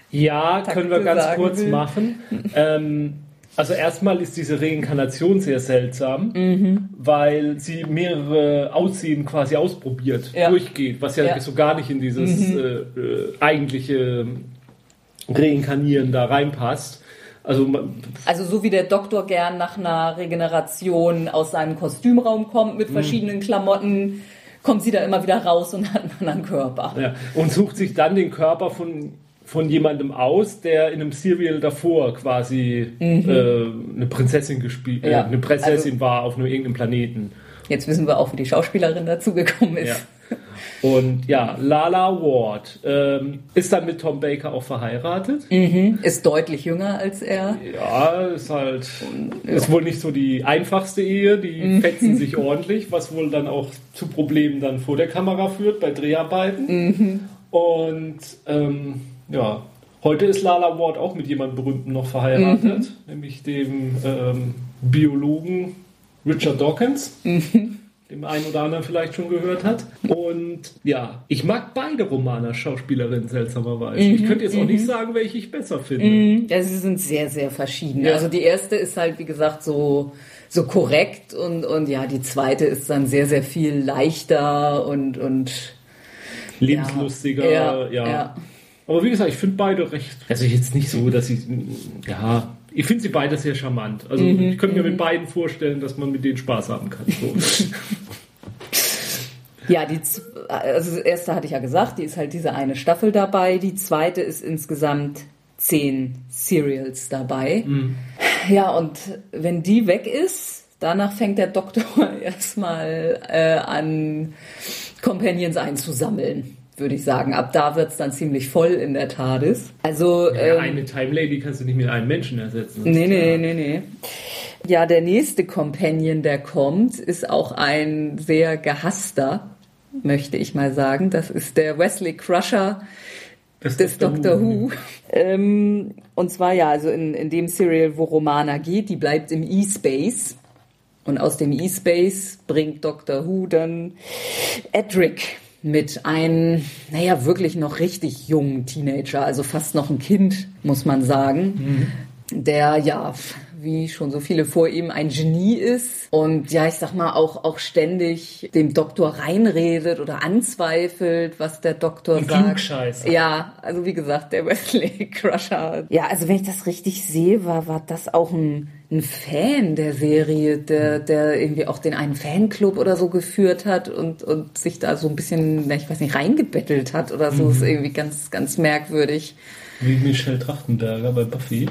ja, Takte können wir ganz kurz will. machen. ähm, also erstmal ist diese Reinkarnation sehr seltsam, mhm. weil sie mehrere Aussehen quasi ausprobiert, ja. durchgeht, was ja, ja, so gar nicht in dieses mhm. äh, äh, eigentliche Reinkarnieren da reinpasst. Also, also so wie der Doktor gern nach einer Regeneration aus seinem Kostümraum kommt mit mhm. verschiedenen Klamotten, kommt sie da immer wieder raus und hat einen anderen Körper. Ja. Und sucht sich dann den Körper von von jemandem aus, der in einem Serial davor quasi mhm. äh, eine Prinzessin gespielt, äh, ja. eine Prinzessin also, war auf nur irgendeinem Planeten. Jetzt wissen wir auch, wie die Schauspielerin dazugekommen ist. Ja. Und ja, Lala Ward ähm, ist dann mit Tom Baker auch verheiratet. Mhm. Ist deutlich jünger als er. Ja, ist halt, ist wohl nicht so die einfachste Ehe. Die mhm. fetzen sich ordentlich, was wohl dann auch zu Problemen dann vor der Kamera führt bei Dreharbeiten. Mhm. Und ähm, ja, heute ist Lala Ward auch mit jemandem Berühmten noch verheiratet, mhm. nämlich dem ähm, Biologen Richard Dawkins. Mhm. Dem einen oder anderen vielleicht schon gehört hat. Und ja, ich mag beide Romaner Schauspielerinnen seltsamerweise. Mhm. Ich könnte jetzt auch nicht mhm. sagen, welche ich besser finde. Mhm. Ja, sie sind sehr, sehr verschieden. Ja. Also die erste ist halt, wie gesagt, so so korrekt und, und ja, die zweite ist dann sehr, sehr viel leichter und, und lebenslustiger. Ja, ja, ja. Aber wie gesagt, ich finde beide recht. Also jetzt nicht so, dass ich. Ja, ich finde sie beide sehr charmant. Also mhm, ich könnte mir mit mhm. beiden vorstellen, dass man mit denen Spaß haben kann. So. ja, die also das erste hatte ich ja gesagt, die ist halt diese eine Staffel dabei. Die zweite ist insgesamt zehn Serials dabei. Mhm. Ja, und wenn die weg ist, danach fängt der Doktor erstmal äh, an, Companions einzusammeln würde ich sagen. Ab da wird es dann ziemlich voll in der TARDIS. Also, ja, ähm, eine Time Lady kannst du nicht mit einem Menschen ersetzen. Nee, nee, nee, nee. Ja, der nächste Companion, der kommt, ist auch ein sehr gehasster, möchte ich mal sagen. Das ist der Wesley Crusher das des Doctor Who. Who. Ähm, und zwar ja, also in, in dem Serial, wo Romana geht, die bleibt im E-Space. Und aus dem E-Space bringt Doctor Who dann Edric mit einem, naja, wirklich noch richtig jungen Teenager, also fast noch ein Kind, muss man sagen, mhm. der ja wie schon so viele vor ihm, ein Genie ist und ja, ich sag mal, auch, auch ständig dem Doktor reinredet oder anzweifelt, was der Doktor Ein sagt. Klugscheißer. Ja, also wie gesagt, der Wesley Crusher. Ja, also wenn ich das richtig sehe, war, war das auch ein, ein Fan der Serie, der, der irgendwie auch den einen Fanclub oder so geführt hat und, und sich da so ein bisschen, ich weiß nicht, reingebettelt hat oder so. Ist irgendwie ganz, ganz merkwürdig. Wie Michelle Trachtenberger bei Buffy.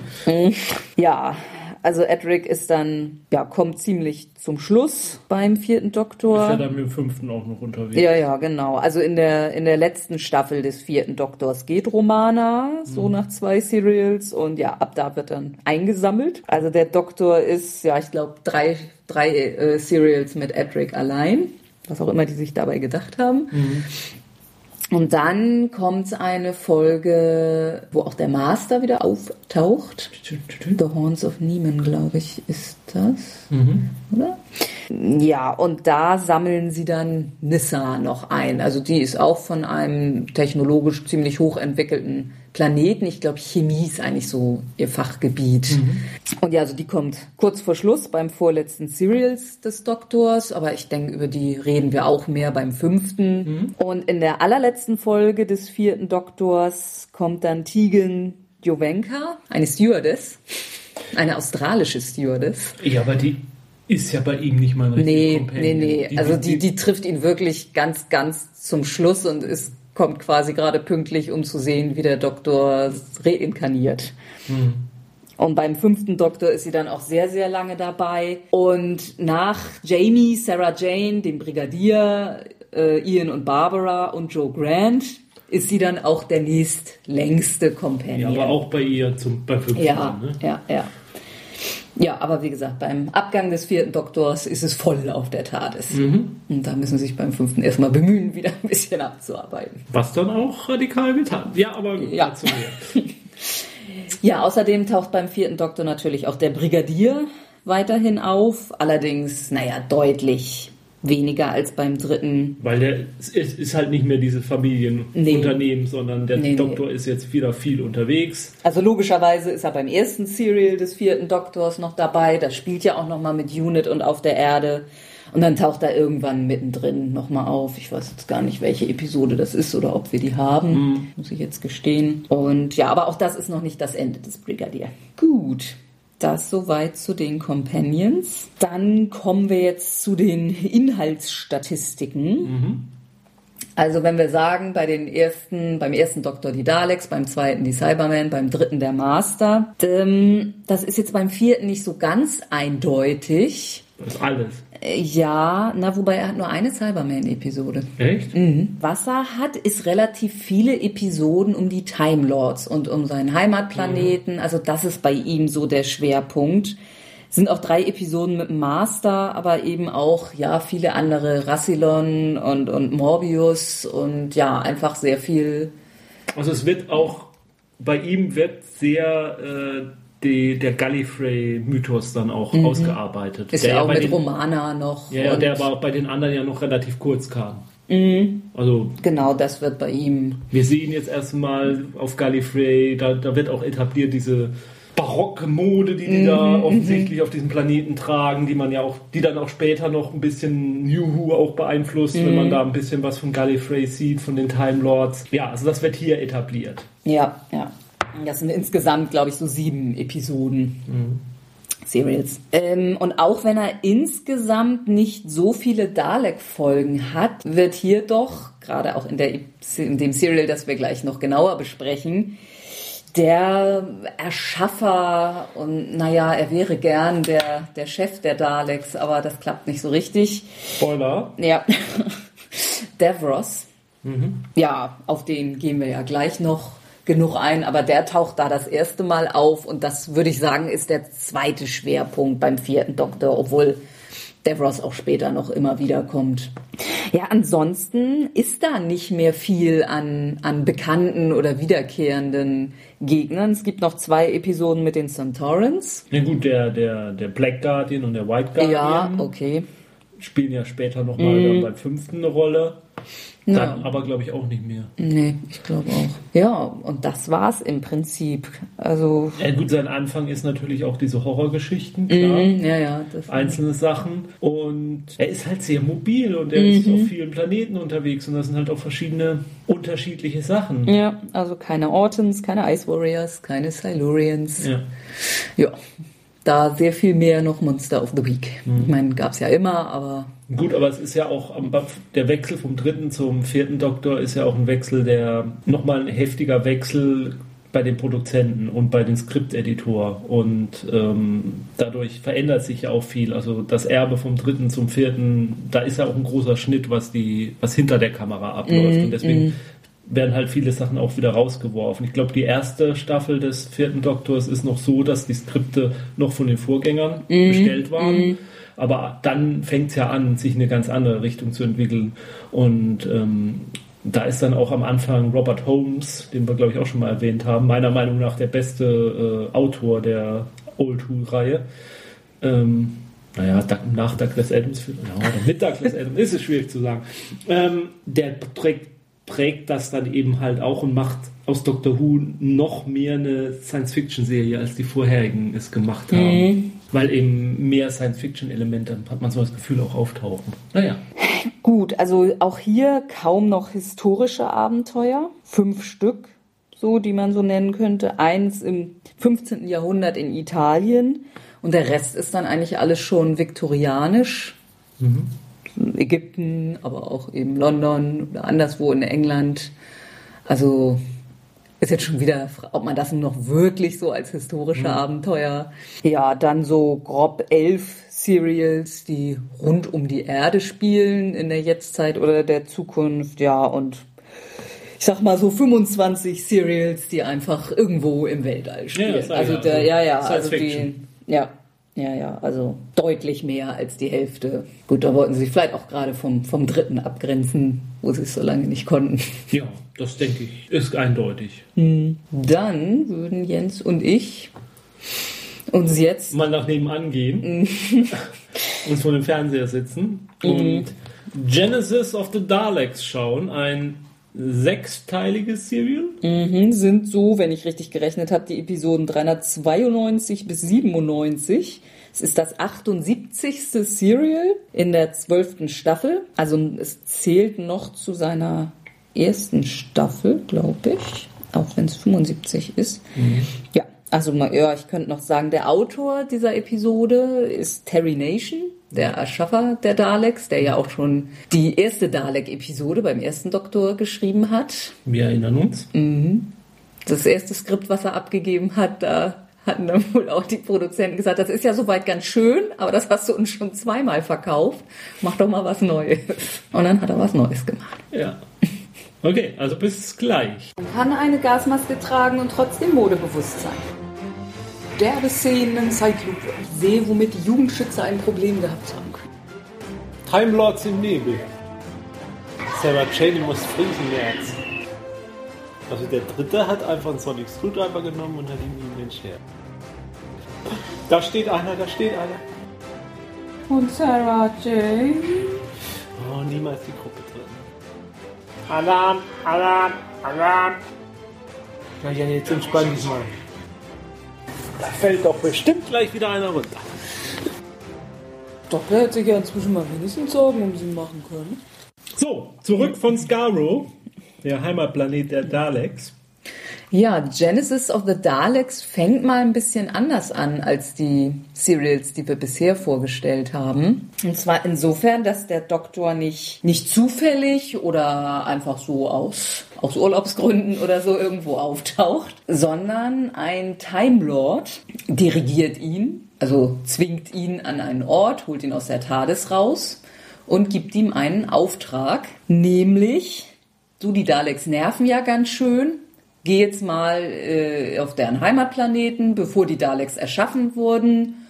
Ja, also Edric ist dann, ja, kommt ziemlich zum Schluss beim vierten Ist ja Doktor. dann mit dem fünften auch noch unterwegs. Ja, ja, genau. Also in der, in der letzten Staffel des vierten Doktors geht Romana, so nach zwei Serials. Und ja, ab da wird dann eingesammelt. Also der Doktor ist, ja, ich glaube, drei, drei äh, Serials mit Edric allein. Was auch immer die sich dabei gedacht haben. Und dann kommt eine Folge, wo auch der Master wieder auftaucht. The Horns of Neiman, glaube ich, ist das, oder? Ja, und da sammeln sie dann Nissa noch ein. Also die ist auch von einem technologisch ziemlich hochentwickelten Planeten. Ich glaube, Chemie ist eigentlich so ihr Fachgebiet. Und ja, also die kommt kurz vor Schluss beim vorletzten Serials des Doktors, aber ich denke, über die reden wir auch mehr beim fünften. Und in der allerletzten Folge des vierten Doktors kommt dann Tegan Jovenka, eine Stewardess, eine australische Stewardess. Ja, aber die ist ja bei ihm nicht mal ein richtiger Nee, Companion. nee, nee. also die, die trifft ihn wirklich ganz, ganz zum Schluss und ist, kommt quasi gerade pünktlich, um zu sehen, wie der Doktor reinkarniert. Und beim fünften Doktor ist sie dann auch sehr, sehr lange dabei. Und nach Jamie, Sarah Jane, dem Brigadier, äh, Ian und Barbara und Joe Grant ist sie dann auch der nächstlängste Companion. Ja, aber auch bei ihr zum, beim fünften Ja, ne? ja, ja. Ja, aber wie gesagt, beim Abgang des vierten Doktors ist es voll auf der TARDIS. Mhm. Und da müssen sie sich beim fünften erstmal bemühen, wieder ein bisschen abzuarbeiten. Was dann auch radikal getan. Ja, aber Ja. dazu mehr. Ja, außerdem taucht beim vierten Doktor natürlich auch der Brigadier weiterhin auf. Allerdings, naja, deutlich weniger als beim dritten. Weil der es ist, halt nicht mehr diese Familienunternehmen, sondern der Nee, nee. Doktor ist jetzt wieder viel unterwegs. Also logischerweise ist er beim ersten Serial des vierten Doktors noch dabei. Das spielt ja auch nochmal mit Unit und auf der Erde. Und dann taucht er irgendwann mittendrin nochmal auf. Ich weiß jetzt gar nicht, welche Episode das ist oder ob wir die haben, muss ich jetzt gestehen. Und ja, aber auch das ist noch nicht das Ende des Brigadier. Gut. Das soweit zu den Companions. Dann kommen wir jetzt zu den Inhaltsstatistiken. Also wenn wir sagen, bei den ersten, beim ersten Doktor die Daleks, beim zweiten die Cybermen, beim dritten der Master, ähm, das ist jetzt beim vierten nicht so ganz eindeutig. Das ist alles. Ja, na, wobei er hat nur eine Cyberman-Episode. Echt? Mhm. Was er hat, ist relativ viele Episoden um die Time Lords und um seinen Heimatplaneten. Also das ist bei ihm so der Schwerpunkt. Es sind auch drei Episoden mit dem Master, aber eben auch, ja, viele andere, Rassilon und, und Morbius und ja, einfach sehr viel. Also es wird auch, bei ihm wird sehr äh, die, der Gallifrey-Mythos dann auch ausgearbeitet. Mhm. Ist der ja auch bei mit den, Romana noch. Ja, der aber auch bei den anderen ja noch relativ kurz kam. Mhm. Also Genau, das wird bei ihm. wir sehen jetzt erstmal auf Gallifrey, da, da wird auch etabliert diese barocke Mode, die die da offensichtlich auf diesem Planeten tragen, die man ja auch, die dann auch später noch ein bisschen New Who auch beeinflusst, wenn man da ein bisschen was von Gallifrey sieht, von den Time Lords. Ja, also das wird hier etabliert. Ja, ja. Das sind insgesamt, glaube ich, so sieben Episoden. Serials. Ähm, und auch wenn er insgesamt nicht so viele Dalek-Folgen hat, wird hier doch, gerade auch in, der, in dem Serial, das wir gleich noch genauer besprechen, der Erschaffer und naja, er wäre gern der, der Chef der Daleks, aber das klappt nicht so richtig. Spoiler. Ja. Davros. Ja, auf den gehen wir ja gleich noch genug ein, aber der taucht da das erste Mal auf und das würde ich sagen, ist der zweite Schwerpunkt beim vierten Doktor, obwohl Davros auch später noch immer wieder kommt. Ja, ansonsten ist da nicht mehr viel an, an bekannten oder wiederkehrenden Gegnern. Es gibt noch zwei Episoden mit den Centaurans. Ja gut, der, der, der Black Guardian und der White Guardian Ja, okay. spielen ja später nochmal dann beim fünften eine Rolle. Ja. Dann aber, glaube ich, auch nicht mehr. Nee, ich glaube auch. Ja, und das war's im Prinzip. Also. Ja, gut, sein Anfang ist natürlich auch diese Horrorgeschichten, klar. Mm, ja, ja. Einzelne Sachen. Und er ist halt sehr mobil und er mm ist auf vielen Planeten unterwegs und das sind halt auch verschiedene unterschiedliche Sachen. Ja, also keine Ortons, keine Ice Warriors, keine Silurians. Ja. Ja, da sehr viel mehr noch Monster of the Week. Mhm. Ich meine, gab es ja immer, aber. Gut, aber es ist ja auch der Wechsel vom dritten zum vierten Doktor ist ja auch ein Wechsel, der nochmal ein heftiger Wechsel bei den Produzenten und bei den Skripteditor und ähm, dadurch verändert sich ja auch viel. Also das Erbe vom dritten zum vierten, da ist ja auch ein großer Schnitt, was die, was hinter der Kamera abläuft. Mm, und deswegen mm werden halt viele Sachen auch wieder rausgeworfen. Ich glaube, die erste Staffel des vierten Doktors ist noch so, dass die Skripte noch von den Vorgängern mhm. bestellt waren. Mhm. Aber dann fängt es ja an, sich in eine ganz andere Richtung zu entwickeln. Und ähm, da ist dann auch am Anfang Robert Holmes, den wir, glaube ich, auch schon mal erwähnt haben, meiner Meinung nach der beste äh, Autor der Old Who-Reihe. Ähm, naja, nach Douglas Adams, ja, oder mit Douglas Adams, ist es schwierig zu sagen. Ähm, der trägt prägt das dann eben halt auch und macht aus Doctor Who noch mehr eine Science-Fiction-Serie, als die vorherigen es gemacht haben. Mhm. Weil eben mehr Science-Fiction-Elemente, hat man so das Gefühl, auch auftauchen. Naja. Gut, also auch hier kaum noch historische Abenteuer. Fünf Stück, so, die man so nennen könnte. Eins im 15. Jahrhundert in Italien. Und der Rest ist dann eigentlich alles schon viktorianisch. Mhm. Ägypten, aber auch eben London oder anderswo in England. Also ist jetzt schon wieder, ob man das noch wirklich so als historische mhm. Abenteuer. Ja, dann so grob elf Serials, die rund um die Erde spielen in der Jetztzeit oder der Zukunft. Ja, und ich sag mal so 25 Serials, die einfach irgendwo im Weltall spielen. Ja, also, der, ja, ja, also die, ja, ja, ja, also deutlich mehr als die Hälfte. Gut, da wollten sie sich vielleicht auch gerade vom, vom dritten abgrenzen, wo sie es so lange nicht konnten. Ja, das denke ich, ist eindeutig. Hm. Dann würden Jens und ich uns jetzt mal nach nebenan gehen, uns vor dem Fernseher sitzen mhm. und Genesis of the Daleks schauen, ein sechsteiliges Serial. Mhm, sind so, wenn ich richtig gerechnet habe, die Episoden 392 bis 97. Es ist das 78. Serial in der zwölften Staffel. Also es zählt noch zu seiner ersten Staffel, glaube ich. Auch wenn es 75 ist. Mhm. Ja, also ja, ich könnte noch sagen, der Autor dieser Episode ist Terry Nation der Erschaffer der Daleks, der ja auch schon die erste Dalek-Episode beim ersten Doktor geschrieben hat. Wir erinnern uns. Mhm. Das erste Skript, was er abgegeben hat, da hatten dann wohl auch die Produzenten gesagt, das ist ja soweit ganz schön, aber das hast du uns schon zweimal verkauft. Mach doch mal was Neues. Und dann hat er was Neues gemacht. Ja. Okay, also bis gleich. Man kann eine Gasmaske tragen und trotzdem modebewusst sein derbe Szenen in Zeitlupe. Ich sehe, womit die Jugendschützer ein Problem gehabt haben können. Time Lords im Nebel. Sarah Cheney muss friesen jetzt. Also der dritte hat einfach einen Sonic Screwdriver genommen und hat ihm den Scher. Da steht einer, da steht einer. Und Sarah Jane? Oh, niemals die Gruppe drin. Alarm, Alarm, Alarm. Ja, ja, jetzt entspann dich mal. Da fällt doch bestimmt gleich wieder einer runter. Doch, der hätte sich ja inzwischen mal wenigstens Sorgen um sie machen können. So, zurück von Skaro, der Heimatplanet der Daleks. Ja, Genesis of the Daleks fängt mal ein bisschen anders an als die Serials, die wir bisher vorgestellt haben. Und zwar insofern, dass der Doktor nicht, nicht zufällig oder einfach so aus, aus Urlaubsgründen oder so irgendwo auftaucht, sondern ein Time Lord dirigiert ihn, also zwingt ihn an einen Ort, holt ihn aus der TARDIS raus und gibt ihm einen Auftrag, nämlich, du, die Daleks nerven ja ganz schön, geh jetzt mal äh, auf deren Heimatplaneten, bevor die Daleks erschaffen wurden.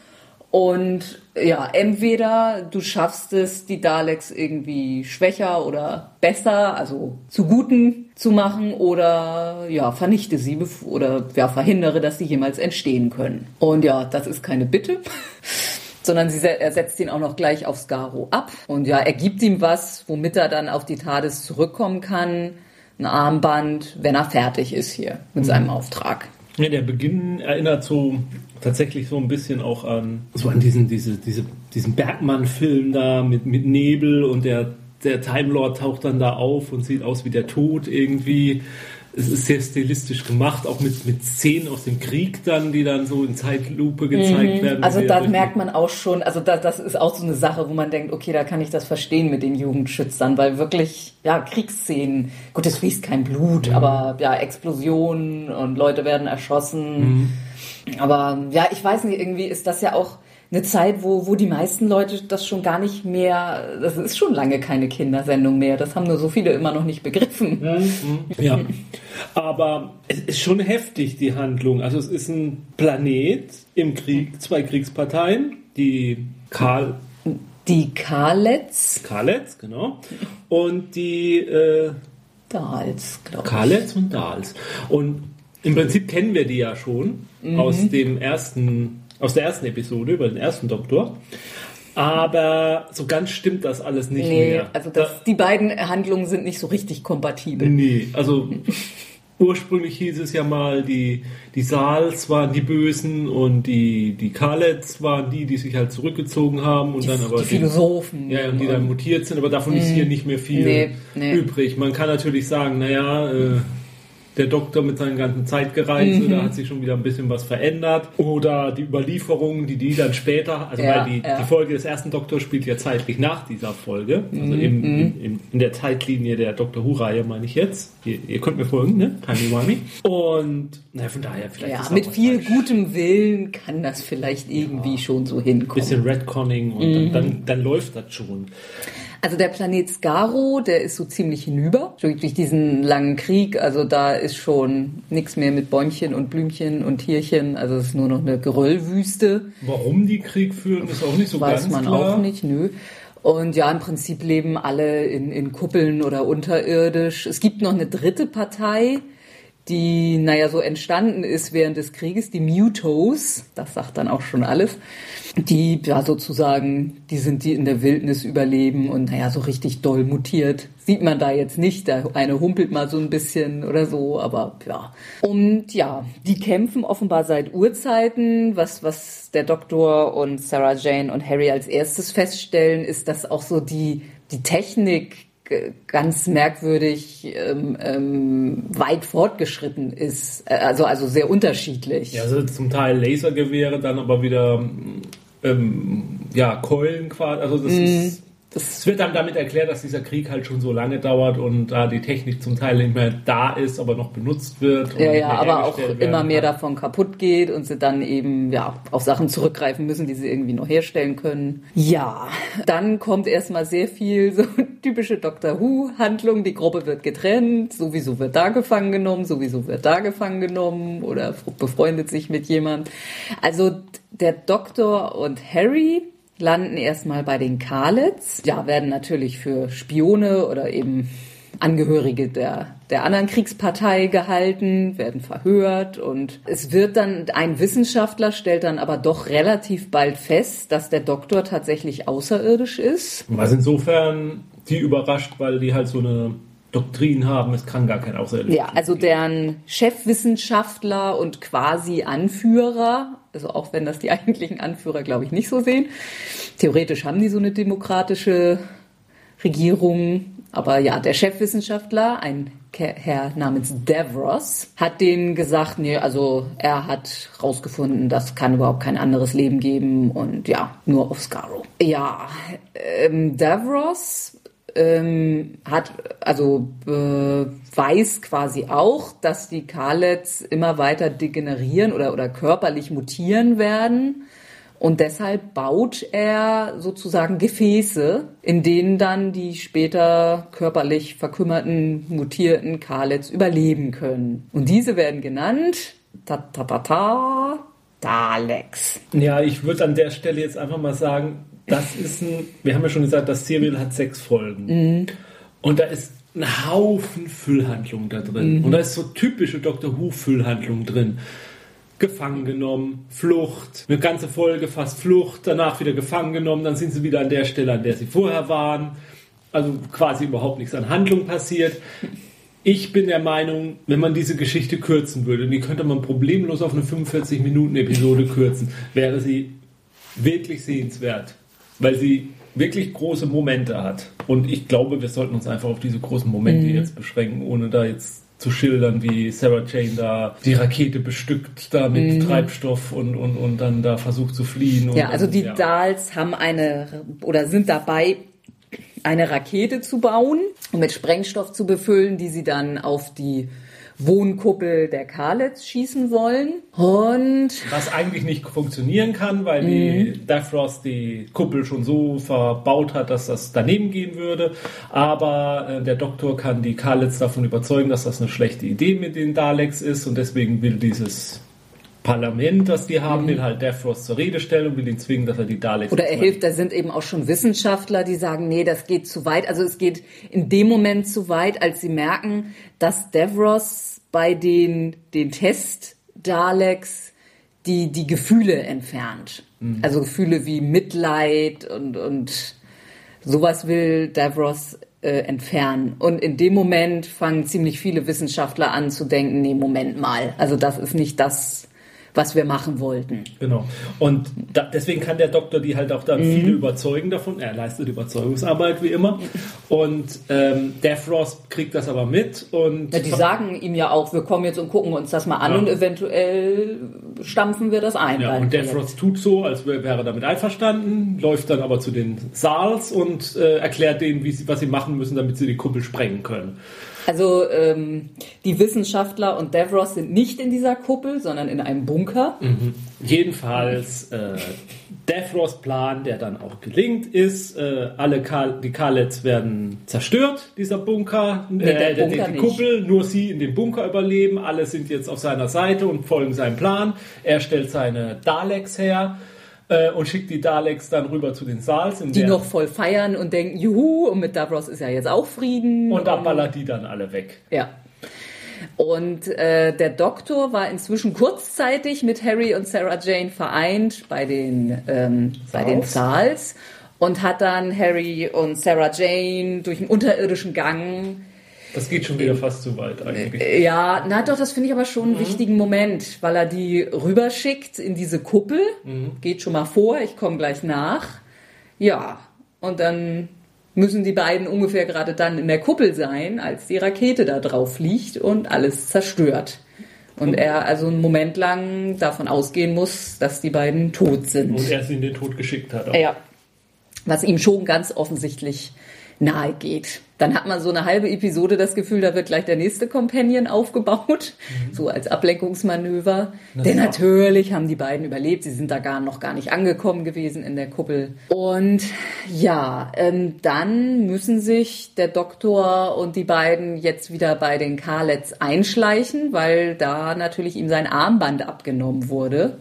Und ja, entweder du schaffst es, die Daleks irgendwie schwächer oder besser, also zu Guten zu machen, oder ja, vernichte sie oder ja, verhindere, dass sie jemals entstehen können. Und ja, das ist keine Bitte. sondern sie, er setzt ihn auch noch gleich auf Skaro ab. Und ja, er gibt ihm was, womit er dann auf die TARDIS zurückkommen kann. Ein Armband, wenn er fertig ist hier mit seinem Auftrag. Ja, der Beginn erinnert so tatsächlich so ein bisschen auch an so an diesen diese, diese, diesen Bergmann-Film da mit, mit Nebel und der der Time Lord taucht dann da auf und sieht aus wie der Tod irgendwie es ist sehr stilistisch gemacht, auch mit, mit Szenen aus dem Krieg dann, die dann so in Zeitlupe gezeigt mhm. werden. Also da merkt man auch schon, also da, das ist auch so eine Sache, wo man denkt, okay, da kann ich das verstehen mit den Jugendschützern, weil wirklich, ja, Kriegsszenen, gut, es fließt kein Blut, mhm. aber ja, Explosionen und Leute werden erschossen. Mhm. Aber ja, ich weiß nicht, irgendwie ist das ja auch eine Zeit, wo, wo die meisten Leute das schon gar nicht mehr, das ist schon lange keine Kindersendung mehr. Das haben nur so viele immer noch nicht begriffen. Mhm. Ja, aber es ist schon heftig, die Handlung. Also es ist ein Planet im Krieg, zwei Kriegsparteien, die Karl... Die Karletz. Karletz, genau. Und die... Äh, Dals, glaube ich. Karletz und Dals. Und im Prinzip kennen wir die ja schon mhm. aus dem ersten aus der ersten Episode über den ersten Doktor. Aber so ganz stimmt das alles nicht nee, mehr. Also das, da, die beiden Handlungen sind nicht so richtig kompatibel. Nee, also ursprünglich hieß es ja mal, die, die Saals waren die Bösen und die, die Kalets waren die, die sich halt zurückgezogen haben und die, dann aber. Die Philosophen. Die, ja, und die dann mutiert sind, aber davon ist hier nicht mehr viel nee, nee. übrig. Man kann natürlich sagen, naja, äh, der Doktor mit seinen ganzen Zeitgereizen, mhm. da hat sich schon wieder ein bisschen was verändert. Oder die Überlieferungen, die die dann später, also ja, weil die, ja. die Folge des ersten Doktors spielt ja zeitlich nach dieser Folge, also mhm. in, in, in, der Zeitlinie der Doctor Who-Reihe meine ich jetzt. Ihr, ihr, könnt mir folgen, ne? Timey Wimey. Und naja, von daher vielleicht. Ja, mit viel gutem Willen kann das vielleicht irgendwie ja. schon so hinkommen. Bisschen Redconning und mhm. dann, dann, dann läuft das schon. Also der Planet Skaro, der ist so ziemlich hinüber durch diesen langen Krieg. Also da ist schon nichts mehr mit Bäumchen und Blümchen und Tierchen. Also es ist nur noch eine Geröllwüste. Warum die Krieg führen, ist auch nicht so Weiß ganz man klar. auch nicht, nö. Und ja, im Prinzip leben alle in, in Kuppeln oder unterirdisch. Es gibt noch eine dritte Partei, die, naja, so entstanden ist während des Krieges, die Mutos, das sagt dann auch schon alles, die ja sozusagen, die sind die in der Wildnis überleben und naja, so richtig doll mutiert. Sieht man da jetzt nicht, der eine humpelt mal so ein bisschen oder so, aber ja. Und ja, die kämpfen offenbar seit Urzeiten. Was, was der Doktor und Sarah Jane und Harry als erstes feststellen, ist, dass auch so die, die Technik ganz merkwürdig ähm, ähm, weit fortgeschritten ist, äh, also also sehr unterschiedlich. Ja, also zum Teil Lasergewehre, dann aber wieder ähm, ja Keulen quasi, also das mm. ist es wird dann damit erklärt, dass dieser Krieg halt schon so lange dauert und da die Technik zum Teil nicht mehr da ist, aber noch benutzt wird. ja, ja, aber auch immer mehr kann. davon kaputt geht und sie dann eben ja auf Sachen zurückgreifen müssen, die sie irgendwie noch herstellen können. Ja, dann kommt erstmal sehr viel so typische Doctor Who-Handlung. Die Gruppe wird getrennt, sowieso wird da gefangen genommen, sowieso wird da gefangen genommen oder befreundet sich mit jemand. Also der Doktor und Harry landen erstmal bei den Kalets. Ja, werden natürlich für Spione oder eben Angehörige der, der anderen Kriegspartei gehalten, werden verhört und es wird dann, ein Wissenschaftler stellt dann aber doch relativ bald fest, dass der Doktor tatsächlich außerirdisch ist. Was insofern die überrascht, weil die halt so eine Doktrin haben, es kann gar kein Außerirdischer Ja, also deren Chefwissenschaftler und quasi Anführer, also auch wenn das die eigentlichen Anführer, glaube ich, nicht so sehen. Theoretisch haben die so eine demokratische Regierung, aber ja, der Chefwissenschaftler, ein Herr namens Devros, hat denen gesagt, nee, also er hat rausgefunden, das kann überhaupt kein anderes Leben geben und ja, nur auf Skaro. Ja, ähm, Davros ähm, hat also äh, weiß quasi auch, dass die Kalets immer weiter degenerieren oder oder körperlich mutieren werden und deshalb baut er sozusagen Gefäße, in denen dann die später körperlich verkümmerten mutierten Kalets überleben können. Und diese werden genannt ta ta ta ta Daleks. Ja, ich würde an der Stelle jetzt einfach mal sagen, das ist ein, wir haben ja schon gesagt, das Serial hat sechs Folgen. Mhm. Und da ist ein Haufen Füllhandlung da drin. Mhm. Und da ist so typische Doctor Who Füllhandlung drin. gefangen genommen, Flucht, eine ganze Folge fast Flucht, danach wieder gefangen genommen, dann sind sie wieder an der Stelle, an der sie vorher waren. Also quasi überhaupt nichts an Handlung passiert. Ich bin der Meinung, wenn man diese Geschichte kürzen würde, die könnte man problemlos auf eine 45-Minuten-Episode kürzen, wäre sie wirklich sehenswert, weil sie wirklich große Momente hat. Und ich glaube, wir sollten uns einfach auf diese großen Momente mhm. jetzt beschränken, ohne da jetzt zu schildern, wie Sarah Jane da die Rakete bestückt, da mit mhm. Treibstoff und, und, und dann da versucht zu fliehen. ja, also die ja. Dals haben eine oder sind dabei, eine Rakete zu bauen und mit Sprengstoff zu befüllen, die sie dann auf die Wohnkuppel der Karlets schießen wollen. Und was eigentlich nicht funktionieren kann, weil die mhm. Davros die Kuppel schon so verbaut hat, dass das daneben gehen würde. Aber äh, der Doktor kann die Karlets davon überzeugen, dass das eine schlechte Idee mit den Daleks ist und deswegen will dieses Parlament, das die haben, mhm. den halt Davros zur Rede stellen und will ihn zwingen, dass er die Daleks. Oder er hilft, da sind eben auch schon Wissenschaftler, die sagen, nee, das geht zu weit. Also es geht in dem Moment zu weit, als sie merken, dass Davros bei den, den Test Daleks die, die Gefühle entfernt. Mhm. Also Gefühle wie Mitleid und, und sowas will Davros äh, entfernen. Und in dem Moment fangen ziemlich viele Wissenschaftler an zu denken, nee, Moment mal, also das ist nicht das, was wir machen wollten. Genau. Und da, deswegen kann der Doktor die halt auch dann mhm. viele überzeugen davon. Er leistet Überzeugungsarbeit wie immer. Und ähm, der Frost kriegt das aber mit. Und ja, die sagen ihm ja auch, wir kommen jetzt und gucken uns das mal an ja. und eventuell stampfen wir das ein. Ja, und der Frost tut so, als wäre er damit einverstanden, läuft dann aber zu den Saals und äh, erklärt denen, sie, was sie machen müssen, damit sie die Kuppel sprengen können. Also ähm, die Wissenschaftler und Davros sind nicht in dieser Kuppel, sondern in einem Bunker. Mhm. Jedenfalls äh, Davros Plan, der dann auch gelingt, ist, äh, alle Kal die Kalets werden zerstört, dieser Bunker, nee, äh, der Bunker die, die Kuppel, nur sie in dem Bunker überleben, alle sind jetzt auf seiner Seite und folgen seinem Plan. Er stellt seine Daleks her äh, und schickt die Daleks dann rüber zu den Saals. die noch voll feiern und denken, juhu, und mit Davros ist ja jetzt auch Frieden. Und da ballert die dann alle weg. Ja. Und äh, der Doktor war inzwischen kurzzeitig mit Harry und Sarah Jane vereint bei den, ähm, bei den Saals und hat dann Harry und Sarah Jane durch einen unterirdischen Gang das geht schon wieder fast zu weit eigentlich. Äh, ja, na doch, das finde ich aber schon einen mhm. wichtigen Moment, weil er die rüberschickt in diese Kuppel. Mhm. Geht schon mal vor, ich komme gleich nach. Ja, und dann müssen die beiden ungefähr gerade dann in der Kuppel sein, als die Rakete da drauf fliegt und alles zerstört. Und er also einen Moment lang davon ausgehen muss, dass die beiden tot sind. Und er sie in den Tod geschickt hat. Auch. Ja. Was ihm schon ganz offensichtlich nahe geht. Dann hat man so eine halbe Episode das Gefühl, da wird gleich der nächste Companion aufgebaut, mhm. so als Ablenkungsmanöver. Das Denn natürlich haben die beiden überlebt, sie sind da gar noch gar nicht angekommen gewesen in der Kuppel. Und ja, ähm, dann müssen sich der Doktor und die beiden jetzt wieder bei den Karlets einschleichen, weil da natürlich ihm sein Armband abgenommen wurde.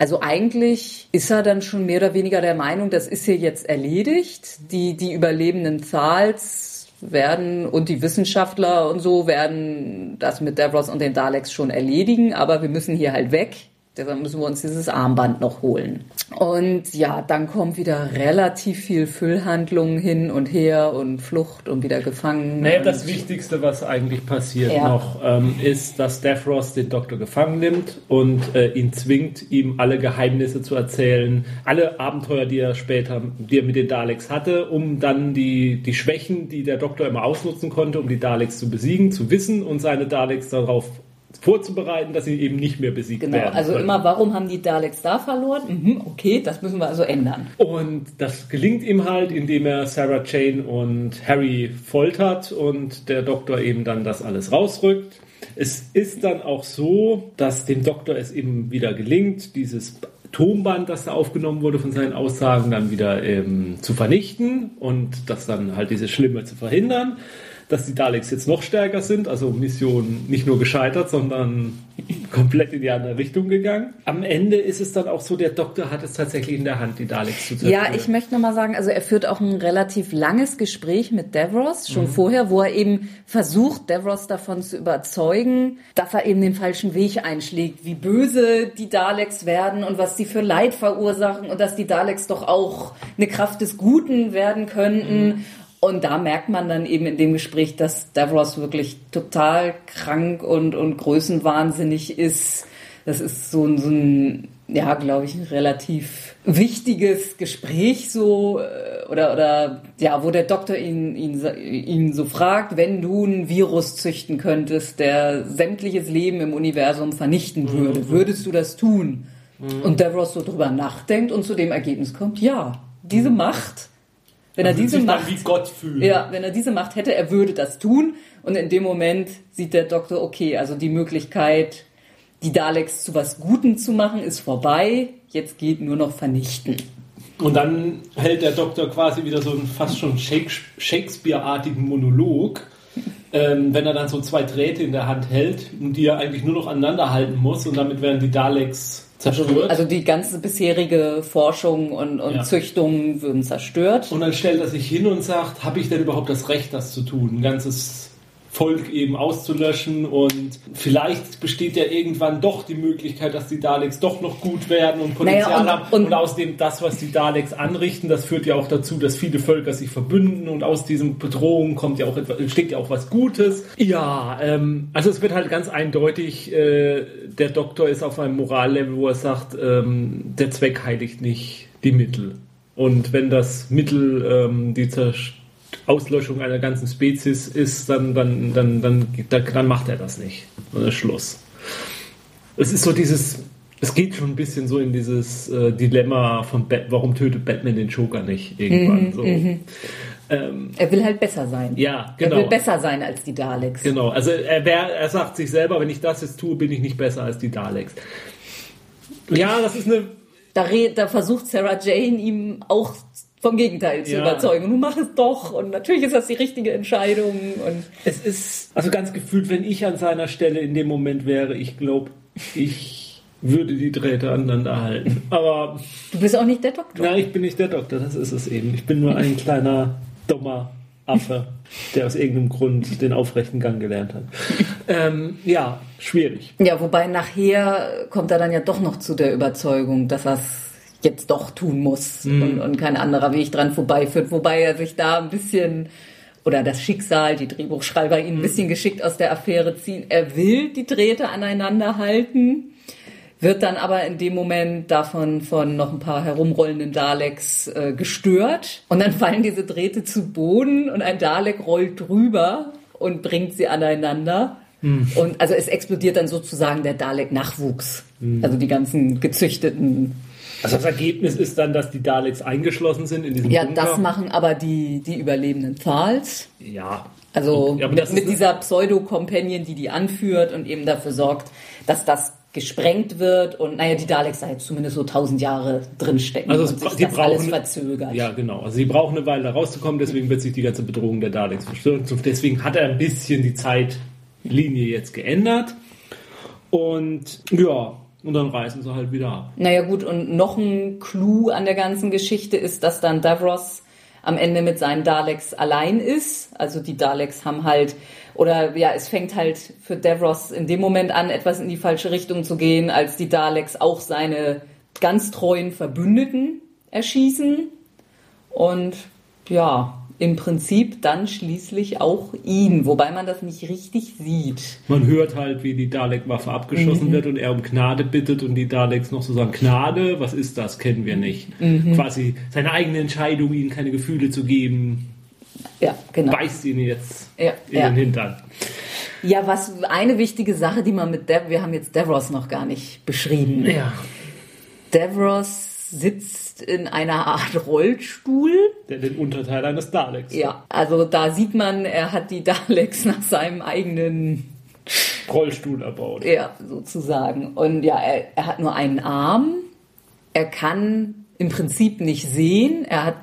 Also eigentlich ist er dann schon mehr oder weniger der Meinung, das ist hier jetzt erledigt. Die, die überlebenden Zahls werden und die Wissenschaftler und so werden das mit Davros und den Daleks schon erledigen, aber wir müssen hier halt weg. Deshalb müssen wir uns dieses Armband noch holen. Und ja, dann kommt wieder relativ viel Füllhandlung hin und her und Flucht und wieder gefangen. Naja, das Wichtigste, was eigentlich passiert ja. noch, ähm, ist, dass Davros den Doktor gefangen nimmt und äh, ihn zwingt, ihm alle Geheimnisse zu erzählen, alle Abenteuer, die er später, die er mit den Daleks hatte, um dann die, die Schwächen, die der Doktor immer ausnutzen konnte, um die Daleks zu besiegen, zu wissen und seine Daleks darauf vorzubereiten, dass sie eben nicht mehr besiegt genau, werden. Also können. immer, warum haben die Daleks da verloren? Mhm, okay, das müssen wir also ändern. Und das gelingt ihm halt, indem er Sarah Jane und Harry foltert und der Doktor eben dann das alles rausrückt. Es ist dann auch so, dass dem Doktor es eben wieder gelingt, dieses Tonband, das da aufgenommen wurde von seinen Aussagen, dann wieder ähm, zu vernichten und das dann halt diese Schlimme zu verhindern. Dass die Daleks jetzt noch stärker sind. Also Mission nicht nur gescheitert, sondern komplett in die andere Richtung gegangen. Am Ende ist es dann auch so, der Doktor hat es tatsächlich in der Hand, die Daleks zu zerstören. Ja, ich möchte nochmal sagen, also er führt auch ein relativ langes Gespräch mit Davros, schon mhm. vorher, wo er eben versucht, Davros davon zu überzeugen, dass er eben den falschen Weg einschlägt, wie böse die Daleks werden und was sie für Leid verursachen und dass die Daleks doch auch eine Kraft des Guten werden könnten. Mhm. Und da merkt man dann eben in dem Gespräch, dass Davros wirklich total krank und, und größenwahnsinnig ist. Das ist so, so ein, ja, glaube ich, ein relativ wichtiges Gespräch so, äh, oder, oder, ja, wo der Doktor ihn, ihn, ihn so fragt, wenn du ein Virus züchten könntest, der sämtliches Leben im Universum vernichten würde, mhm. würdest du das tun? Mhm. Und Davros so drüber nachdenkt und zu dem Ergebnis kommt, ja, diese Macht wenn er diese Macht, wie Gott fühlen. Ja, wenn er diese Macht hätte, er würde das tun. Und in dem Moment sieht der Doktor, okay, also die Möglichkeit, die Daleks zu was Gutem zu machen, ist vorbei. Jetzt geht nur noch vernichten. Und dann hält der Doktor quasi wieder so einen fast schon Shakespeare-artigen Monolog, ähm, wenn er dann so zwei Drähte in der Hand hält die er eigentlich nur noch aneinander halten muss und damit werden die Daleks zerstört. Also die ganze bisherige Forschung und, und ja. Züchtung würden zerstört. Und dann stellt er sich hin und sagt, habe ich denn überhaupt das Recht, das zu tun? Ein ganzes Volk eben auszulöschen und vielleicht besteht ja irgendwann doch die Möglichkeit, dass die Daleks doch noch gut werden und Potenzial naja, und, haben und, und außerdem das, was die Daleks anrichten, das führt ja auch dazu, dass viele Völker sich verbünden und aus diesen Bedrohungen kommt ja auch etwas, entsteht ja auch was Gutes. Ja, ähm, also es wird halt ganz eindeutig, äh, der Doktor ist auf einem Morallevel, wo er sagt, ähm, der Zweck heiligt nicht die Mittel. Und wenn das Mittel ähm, die Zerstörung Auslöschung einer ganzen Spezies ist, dann, dann, dann, dann, dann, dann macht er das nicht. Und ist Schluss. Es ist so dieses, es geht schon ein bisschen so in dieses äh, Dilemma von Bat warum tötet Batman den Joker nicht irgendwann. Mhm, so. Mhm. Ähm, er will halt besser sein. Ja, genau. Er will besser sein als die Daleks. Genau, also er, wär, er sagt sich selber, wenn ich das jetzt tue, bin ich nicht besser als die Daleks. Ja, das ist eine. Da, da versucht Sarah Jane ihm auch vom Gegenteil zu ja. überzeugen. Du mach es doch und natürlich ist das die richtige Entscheidung. Und es ist also ganz gefühlt, wenn ich an seiner Stelle in dem Moment wäre, ich glaube, ich würde die Drähte aneinander halten. Aber du bist auch nicht der Doktor. Nein, ich bin nicht der Doktor. Das ist es eben. Ich bin nur ein kleiner dummer Affe, der aus irgendeinem Grund den aufrechten Gang gelernt hat. Ähm, ja, schwierig. Ja, wobei nachher kommt er dann ja doch noch zu der Überzeugung, dass das jetzt doch tun muss mhm. und, und kein anderer Weg dran vorbeiführt. Wobei er sich da ein bisschen oder das Schicksal, die Drehbuchschreiber ihn ein mhm. bisschen geschickt aus der Affäre ziehen. Er will die Drähte aneinander halten, wird dann aber in dem Moment davon von noch ein paar herumrollenden Daleks äh, gestört und dann fallen diese Drähte zu Boden und ein Dalek rollt drüber und bringt sie aneinander. Mhm. Und also es explodiert dann sozusagen der Dalek-Nachwuchs. Mhm. Also die ganzen gezüchteten also das Ergebnis ist dann, dass die Daleks eingeschlossen sind in diesem Ja, Bunker. das machen aber die, die überlebenden Thals. Ja. Also ja, mit, mit dieser Pseudo-Companion, die die anführt und eben dafür sorgt, dass das gesprengt wird und naja, die Daleks da jetzt zumindest so tausend Jahre drinstecken also und sich die das brauchen, alles verzögert. Ja, genau. Also sie brauchen eine Weile da rauszukommen, deswegen wird sich die ganze Bedrohung der Daleks verstören. Deswegen hat er ein bisschen die Zeitlinie jetzt geändert. Und ja, und dann reißen sie halt wieder ab. Naja gut, und noch ein Clou an der ganzen Geschichte ist, dass dann Davros am Ende mit seinen Daleks allein ist. Also die Daleks haben halt, oder ja, es fängt halt für Davros in dem Moment an, etwas in die falsche Richtung zu gehen, als die Daleks auch seine ganz treuen Verbündeten erschießen. Und ja, im Prinzip dann schließlich auch ihn, wobei man das nicht richtig sieht. Man hört halt, wie die Dalek-Waffe abgeschossen mhm. wird und er um Gnade bittet und die Daleks noch so sagen, Gnade, was ist das, kennen wir nicht. Mhm. Quasi seine eigene Entscheidung, ihnen keine Gefühle zu geben, ja, genau. beißt ihn jetzt ja, in ja. den Hintern. Ja, was eine wichtige Sache, die man mit Dev, wir haben jetzt Davros noch gar nicht beschrieben. Ja. Davros sitzt in einer Art Rollstuhl. Der den Unterteil eines Daleks. Ja, also da sieht man, er hat die Daleks nach seinem eigenen Rollstuhl erbaut. Ja, sozusagen. Und ja, er, er hat nur einen Arm. Er kann im Prinzip nicht sehen. Er hat,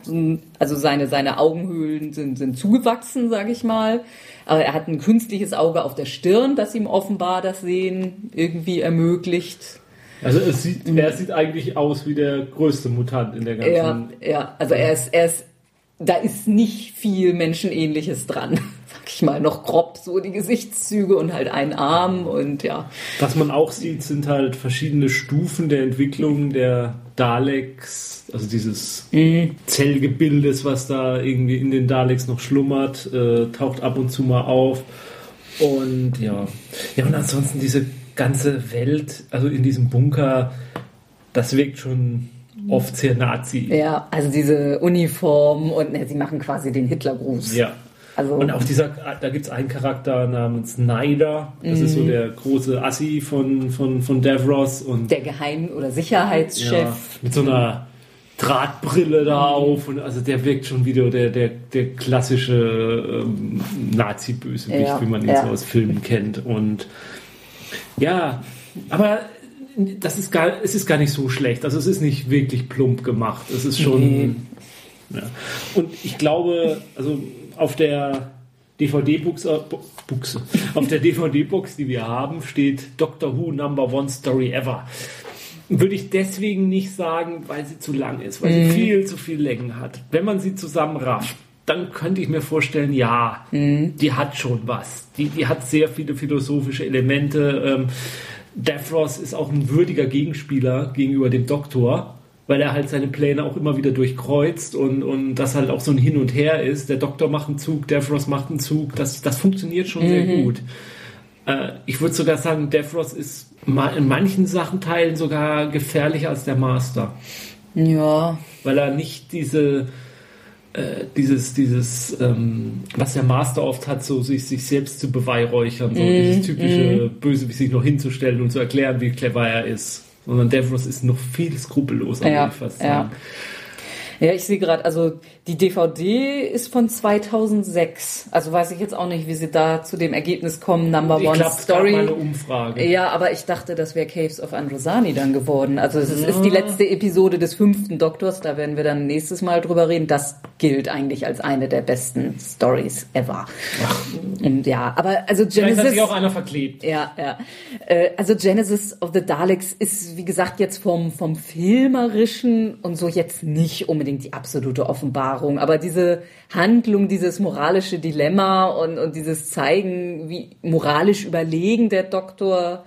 also seine, seine Augenhöhlen sind, sind zugewachsen, sage ich mal. Aber er hat ein künstliches Auge auf der Stirn, das ihm offenbar das Sehen irgendwie ermöglicht. Also sieht, er sieht eigentlich aus wie der größte Mutant in der ganzen. Ja, ja. Also er ist, er ist, da ist nicht viel Menschenähnliches dran. Sag ich mal, noch grob so die Gesichtszüge und halt ein Arm und ja. Was man auch sieht, sind halt verschiedene Stufen der Entwicklung der Daleks, also dieses Mhm. Zellgebildes, was da irgendwie in den Daleks noch schlummert, äh, taucht ab und zu mal auf. Und ja. Ja, und ansonsten diese ganze Welt, also in diesem Bunker, das wirkt schon oft sehr Nazi. Ja, also diese Uniform und ne, sie machen quasi den Hitlergruß. Ja. Also Und auch dieser, da gibt es einen Charakter namens Snyder, das ist so Mhm. der große Assi von, von, von Davros und der Geheim- oder Sicherheitschef. ja, mit so einer Drahtbrille da auf und also der wirkt schon wieder der, der, der klassische ähm, Nazi-Bösewicht, Ja, wie man ihn ja. so aus Filmen kennt. Und ja, aber das ist gar, es ist gar nicht so schlecht. Also es ist nicht wirklich plump gemacht. Es ist schon. Nee. Ja. Und ich glaube, also auf der DVD-Buchse, Buchse, auf der DVD-Box, die wir haben, steht Doctor Who Number One Story Ever. Würde ich deswegen nicht sagen, weil sie zu lang ist, weil sie viel zu viel Längen hat. Wenn man sie zusammenrafft, dann könnte ich mir vorstellen, ja, die hat schon was. Die, die hat sehr viele philosophische Elemente. Ähm, Davros ist auch ein würdiger Gegenspieler gegenüber dem Doktor, weil er halt seine Pläne auch immer wieder durchkreuzt und, und das halt auch so ein Hin und Her ist. Der Doktor macht einen Zug, Davros macht einen Zug. Das, das funktioniert schon sehr gut. Äh, ich würde sogar sagen, Davros ist in manchen Sachen Teilen sogar gefährlicher als der Master, Ja, weil er nicht diese äh, dieses, dieses, ähm, was der Master oft hat, so sich, sich selbst zu beweihräuchern, so dieses typische Böse, wie sich noch hinzustellen und zu erklären, wie clever er ist. Sondern Davros ist noch viel skrupelloser, Ja, würde ich fast sagen. Ja, ich sehe gerade, also die DVD ist von 2006. Also weiß ich jetzt auch nicht, wie sie da zu dem Ergebnis kommen. Number Ich One glaube, es gab Story. mal eine Umfrage. Ja, aber ich dachte, das wäre Caves of Androsani dann geworden. Also es ist, ist die letzte Episode des fünften Doktors, da werden wir dann nächstes Mal drüber reden. Das gilt eigentlich als eine der besten Stories ever. Und ja, aber also Vielleicht hat Genesis... sich auch einer verklebt. Ja, ja. Äh, Also Genesis of the Daleks ist, wie gesagt, jetzt vom, vom Filmerischen und so jetzt nicht unbedingt die absolute Offenbarung, aber diese Handlung, dieses moralische Dilemma und, und dieses Zeigen, wie moralisch überlegen der Doktor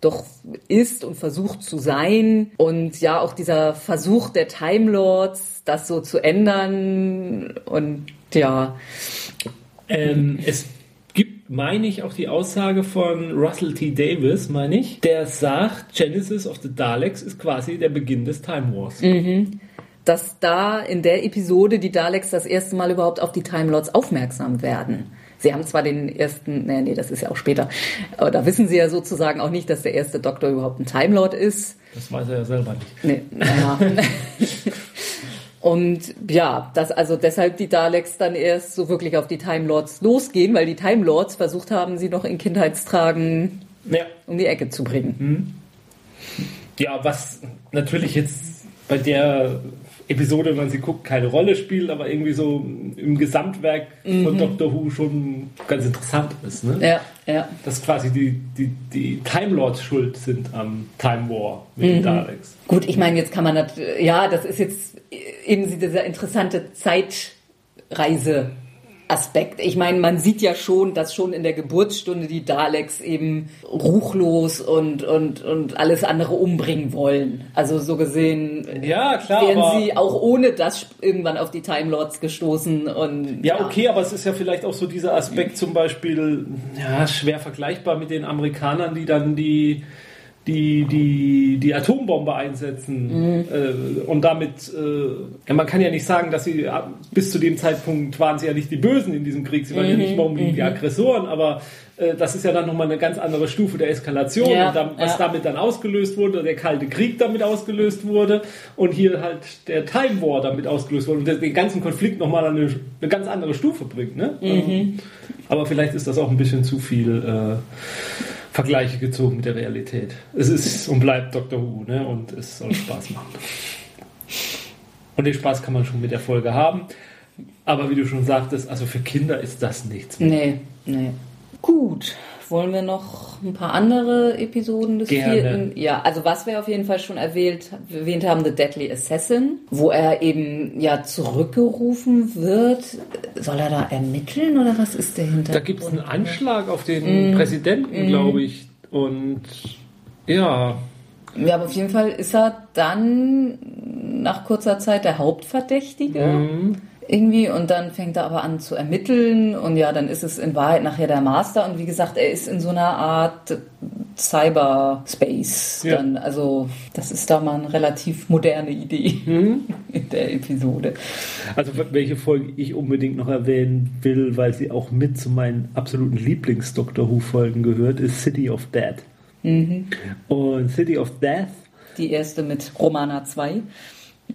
doch ist und versucht zu sein und ja auch dieser Versuch der Time Lords, das so zu ändern und ja, Ähm, es gibt, meine ich, auch die Aussage von Russell T. Davis, meine ich, der sagt, Genesis of the Daleks ist quasi der Beginn des Time Wars. Dass da in der Episode die Daleks das erste Mal überhaupt auf die Time Lords aufmerksam werden. Sie haben zwar den ersten, nee, nee, das ist ja auch später, aber da wissen sie ja sozusagen auch nicht, dass der erste Doktor überhaupt ein Time Lord ist. Das weiß er ja selber nicht. Nee, naja. Und ja, dass also deshalb die Daleks dann erst so wirklich auf die Time Lords losgehen, weil die Time Lords versucht haben, sie noch in Kindheitstragen Ja. um die Ecke zu bringen. ja, was natürlich jetzt bei der Episode, wenn man sie guckt, keine Rolle spielt, aber irgendwie so im Gesamtwerk von Doctor Who schon ganz interessant ist. Ne? Ja, ja. Dass quasi die, die, die Time Lords schuld sind am Time War mit den Daleks. Gut, ich meine, jetzt kann man das, ja, das ist jetzt eben dieser interessante Zeitreise. Aspekt. Ich meine, man sieht ja schon, dass schon in der Geburtsstunde die Daleks eben ruchlos und, und, und alles andere umbringen wollen. Also so gesehen Ja, klar, wären sie auch ohne das irgendwann auf die Time Lords gestoßen und Ja, okay, aber es ist ja vielleicht auch so dieser Aspekt zum Beispiel, ja, schwer vergleichbar mit den Amerikanern, die dann die, die, die, die Atombombe einsetzen. Äh, und damit, äh, man kann ja nicht sagen, dass sie ab- bis zu dem Zeitpunkt waren sie ja nicht die Bösen in diesem Krieg, sie waren ja nicht mal unbedingt die Aggressoren, aber äh, das ist ja dann nochmal eine ganz andere Stufe der Eskalation, Ja, dann, was ja. damit dann ausgelöst wurde, der Kalte Krieg damit ausgelöst wurde und hier halt der Time War damit ausgelöst wurde und der den ganzen Konflikt nochmal an eine, eine ganz andere Stufe bringt. Ne? Mhm. Aber vielleicht ist das auch ein bisschen zu viel äh, Vergleiche gezogen mit der Realität. Es ist und bleibt Doctor Who ne? und es soll Spaß machen. Und den Spaß kann man schon mit der Folge haben. Aber wie du schon sagtest, also für Kinder ist das nichts mehr. Nee, nee. Gut. Wollen wir noch ein paar andere Episoden des Gerne. vierten? Ja, also was wir auf jeden Fall schon erwähnt, erwähnt haben, The Deadly Assassin, wo er eben ja zurückgerufen wird. Soll er da ermitteln oder was ist der Hintergrund? Da gibt es einen Anschlag auf den Präsidenten, glaube ich. Und ja, Ja, aber auf jeden Fall ist er dann nach kurzer Zeit der Hauptverdächtige. Irgendwie und dann fängt er aber an zu ermitteln und ja, dann ist es in Wahrheit nachher der Master und wie gesagt, er ist in so einer Art Cyberspace. Ja. Dann, also das ist da mal eine relativ moderne Idee in der Episode. also welche Folge ich unbedingt noch erwähnen will, weil sie auch mit zu meinen absoluten Lieblings-Doctor Who-Folgen gehört, ist City of Death. Und City of Death Die erste mit Romana 2.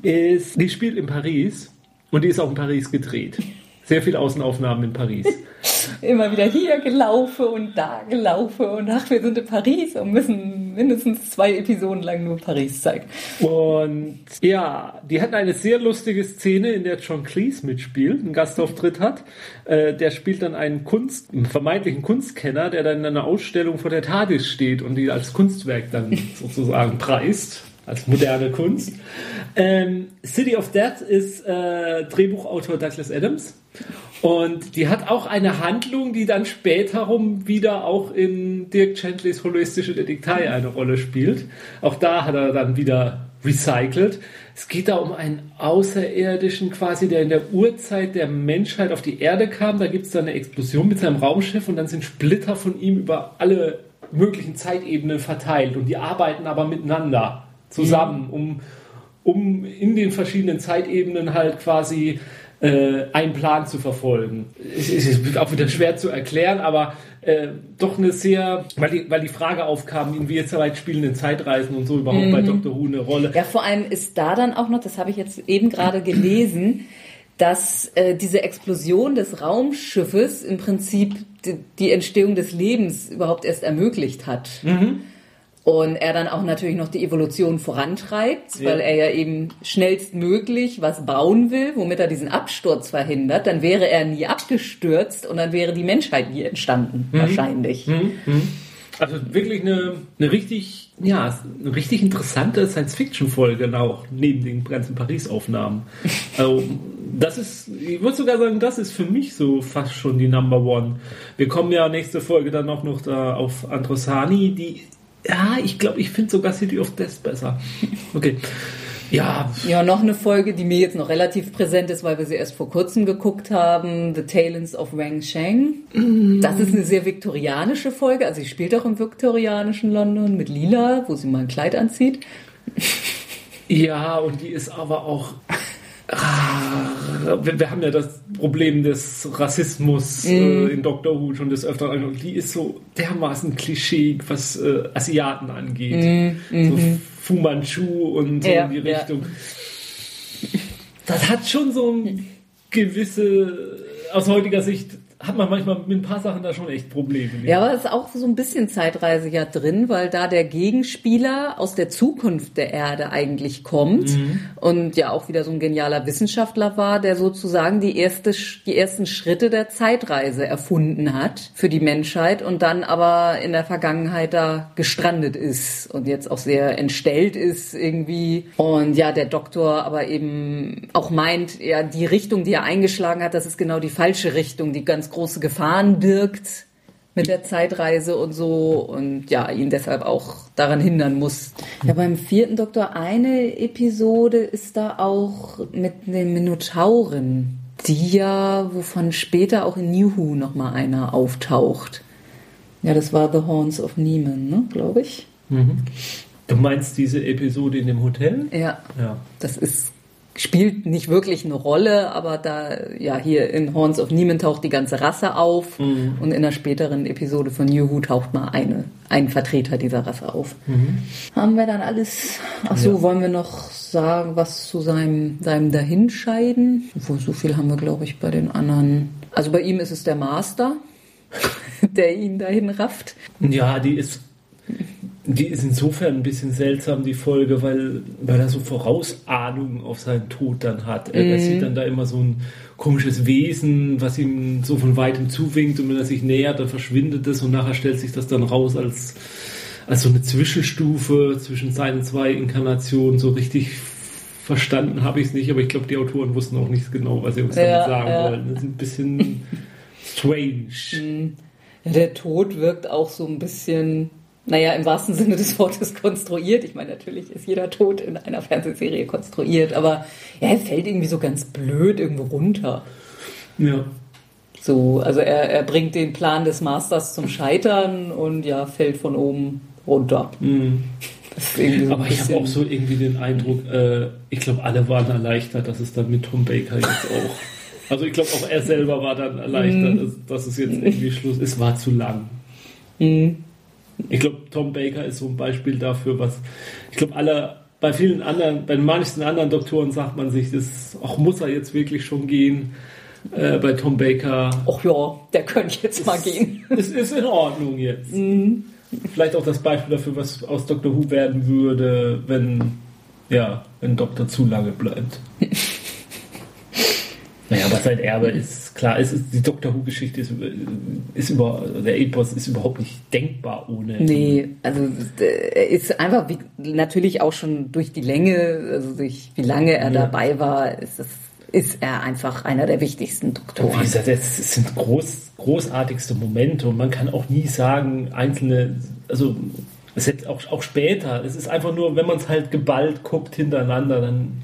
ist, die spielt in Paris und die ist auch in Paris gedreht. Sehr viele Außenaufnahmen in Paris. Immer wieder hier gelaufen und da gelaufen und ach, wir sind in Paris und müssen mindestens zwei Episoden lang nur Paris zeigen. Und ja, die hatten eine sehr lustige Szene, in der John Cleese mitspielt, einen Gastauftritt hat. Äh, der spielt dann einen Kunst, einen vermeintlichen Kunstkenner, der dann in einer Ausstellung vor der TARDIS steht und die als Kunstwerk dann sozusagen preist. Als moderne Kunst. Ähm, City of Death ist äh, Drehbuchautor Douglas Adams. Und die hat auch eine Handlung, die dann später rum wieder auch in Dirk Gentleys holistische Detektei eine Rolle spielt. Auch da hat er dann wieder recycelt. Es geht da um einen Außerirdischen quasi, der in der Urzeit der Menschheit auf die Erde kam. Da gibt es dann eine Explosion mit seinem Raumschiff und dann sind Splitter von ihm über alle möglichen Zeitebenen verteilt und die arbeiten aber miteinander zusammen, um, um in den verschiedenen Zeitebenen halt quasi äh, einen Plan zu verfolgen. Es ist auch wieder schwer zu erklären, aber äh, doch eine sehr, weil die, weil die Frage aufkam, inwieweit spielen denn Zeitreisen und so überhaupt bei Dr. Who eine Rolle. Ja, vor allem ist da dann auch noch, das habe ich jetzt eben gerade gelesen, dass äh, diese Explosion des Raumschiffes im Prinzip die, die Entstehung des Lebens überhaupt erst ermöglicht hat. Und er dann auch natürlich noch die Evolution vorantreibt, Ja. weil er ja eben schnellstmöglich was bauen will, womit er diesen Absturz verhindert. Dann wäre er nie abgestürzt und dann wäre die Menschheit nie entstanden, wahrscheinlich. Also wirklich eine, eine richtig, ja, eine richtig interessante Science-Fiction-Folge auch, neben den ganzen Paris-Aufnahmen. Also, das ist, ich würde sogar sagen, das ist für mich so fast schon die Number One. Wir kommen ja nächste Folge dann auch noch da auf Androsani, die, ja, ich glaube, ich finde sogar City of Death besser. Okay. Ja, Ja, noch eine Folge, die mir jetzt noch relativ präsent ist, weil wir sie erst vor kurzem geguckt haben, The Talents of Wang Sheng. Das ist eine sehr viktorianische Folge, also sie spielt auch im viktorianischen London mit Lila, wo sie mal ein Kleid anzieht. Ja, und die ist aber auch. Ah, wir, wir haben ja das Problem des Rassismus äh, in Doctor Who schon des Öfteren. angesprochen. Die ist so dermaßen Klischee, was äh, Asiaten angeht. So Fu Manchu und so Ja, in die ja. Richtung. Das hat schon so ein gewisse, aus heutiger Sicht, hat man manchmal mit ein paar Sachen da schon echt Probleme. Ja, aber es ist auch so ein bisschen Zeitreise ja drin, weil da der Gegenspieler aus der Zukunft der Erde eigentlich kommt und ja auch wieder so ein genialer Wissenschaftler war, der sozusagen die erste, die ersten Schritte der Zeitreise erfunden hat für die Menschheit und dann aber in der Vergangenheit da gestrandet ist und jetzt auch sehr entstellt ist irgendwie. Und ja, der Doktor aber eben auch meint, ja, die Richtung, die er eingeschlagen hat, das ist genau die falsche Richtung, die ganz große Gefahren birgt mit der Zeitreise und so und ja, ihn deshalb auch daran hindern muss. Ja, beim vierten Doktor eine Episode ist da auch mit den Minotauren, die ja, wovon später auch in New Who nochmal einer auftaucht. Ja, das war The Horns of Neiman, ne, glaube ich. Du meinst diese Episode in dem Hotel? Ja, Ja. das ist spielt nicht wirklich eine Rolle, aber da ja hier in Horns of Neiman taucht die ganze Rasse auf und in einer späteren Episode von New Who taucht mal eine ein Vertreter dieser Rasse auf. Haben wir dann alles? Ach so, wollen wir noch sagen, was zu seinem seinem Dahinscheiden? Obwohl so viel haben wir glaube ich bei den anderen. Also bei ihm ist es der Master, der ihn dahin rafft. Ja, die ist. Die ist insofern ein bisschen seltsam, die Folge, weil, weil er so Vorausahnungen auf seinen Tod dann hat. Er, er sieht dann da immer so ein komisches Wesen, was ihm so von weitem zuwinkt und wenn er sich nähert, dann verschwindet es und nachher stellt sich das dann raus als, als so eine Zwischenstufe zwischen seinen zwei Inkarnationen. So richtig verstanden habe ich es nicht, aber ich glaube, die Autoren wussten auch nicht genau, was sie uns Ja, damit sagen ja. wollen. Das ist ein bisschen strange. Ja, der Tod wirkt auch so ein bisschen, naja, im wahrsten Sinne des Wortes konstruiert. Ich meine, natürlich ist jeder Tod in einer Fernsehserie konstruiert, aber ja, er fällt irgendwie so ganz blöd irgendwo runter. Ja. So, also er, er bringt den Plan des Masters zum Scheitern und ja, fällt von oben runter. Irgendwie so Mhm. Aber ich habe auch so irgendwie den Eindruck, äh, ich glaube, alle waren erleichtert, dass es dann mit Tom Baker jetzt auch. Also ich glaube, auch er selber war dann erleichtert, dass, dass es jetzt irgendwie Schluss ist. War zu lang. Ich glaube, Tom Baker ist so ein Beispiel dafür, was ich glaube, alle bei vielen anderen, bei den meisten anderen Doktoren sagt man sich, das auch muss er jetzt wirklich schon gehen. Äh, bei Tom Baker Ach ja, der könnte jetzt mal gehen. es ist in Ordnung jetzt. Vielleicht auch das Beispiel dafür, was aus Doctor Who werden würde, wenn, ja, wenn Doktor zu lange bleibt. naja, aber sein Erbe ist klar, es ist, die Doctor Who-Geschichte ist, ist über, der Epos ist überhaupt nicht denkbar ohne. Nee, also äh, er ist einfach wie, natürlich auch schon durch die Länge, also durch wie lange er Ja. dabei war, ist, es, ist er einfach einer der wichtigsten Und wie Doktoren. gesagt, es sind groß, großartigste Momente und man kann auch nie sagen, einzelne, also es hätte auch, auch später, es ist einfach nur, wenn man es halt geballt guckt hintereinander, dann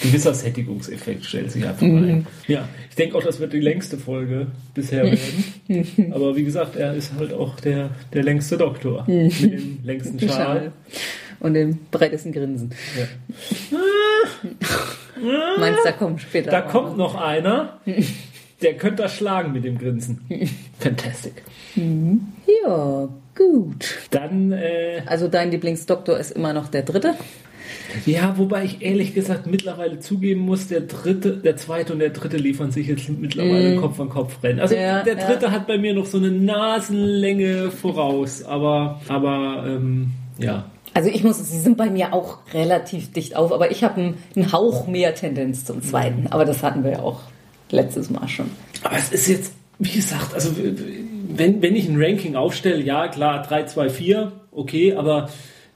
gewisser Sättigungseffekt stellt sich einfach ein. Ja, ich denke auch, das wird die längste Folge bisher werden. Aber wie gesagt, er ist halt auch der, der längste Doktor mit dem längsten Schal. Schal. Und dem breitesten Grinsen. Ja. Meinst du, da kommt später? Da kommt noch einer, der könnte das schlagen mit dem Grinsen. Fantastic. Ja, gut. Dann, äh, Also dein Lieblingsdoktor ist immer noch der dritte? Ja, wobei ich ehrlich gesagt mittlerweile zugeben muss, der dritte, der zweite und der dritte liefern sich jetzt mittlerweile Kopf an Kopf rennen. Also Ja, der ja. dritte hat bei mir noch so eine Nasenlänge voraus, aber, aber, ähm, ja. Also ich muss, sie sind bei mir auch relativ dicht auf, aber ich habe einen, einen Hauch mehr Tendenz zum zweiten. Aber das hatten wir ja auch letztes Mal schon. Aber es ist jetzt, wie gesagt, also wenn, wenn ich ein Ranking aufstelle, ja klar, 3, 2, 4, okay, aber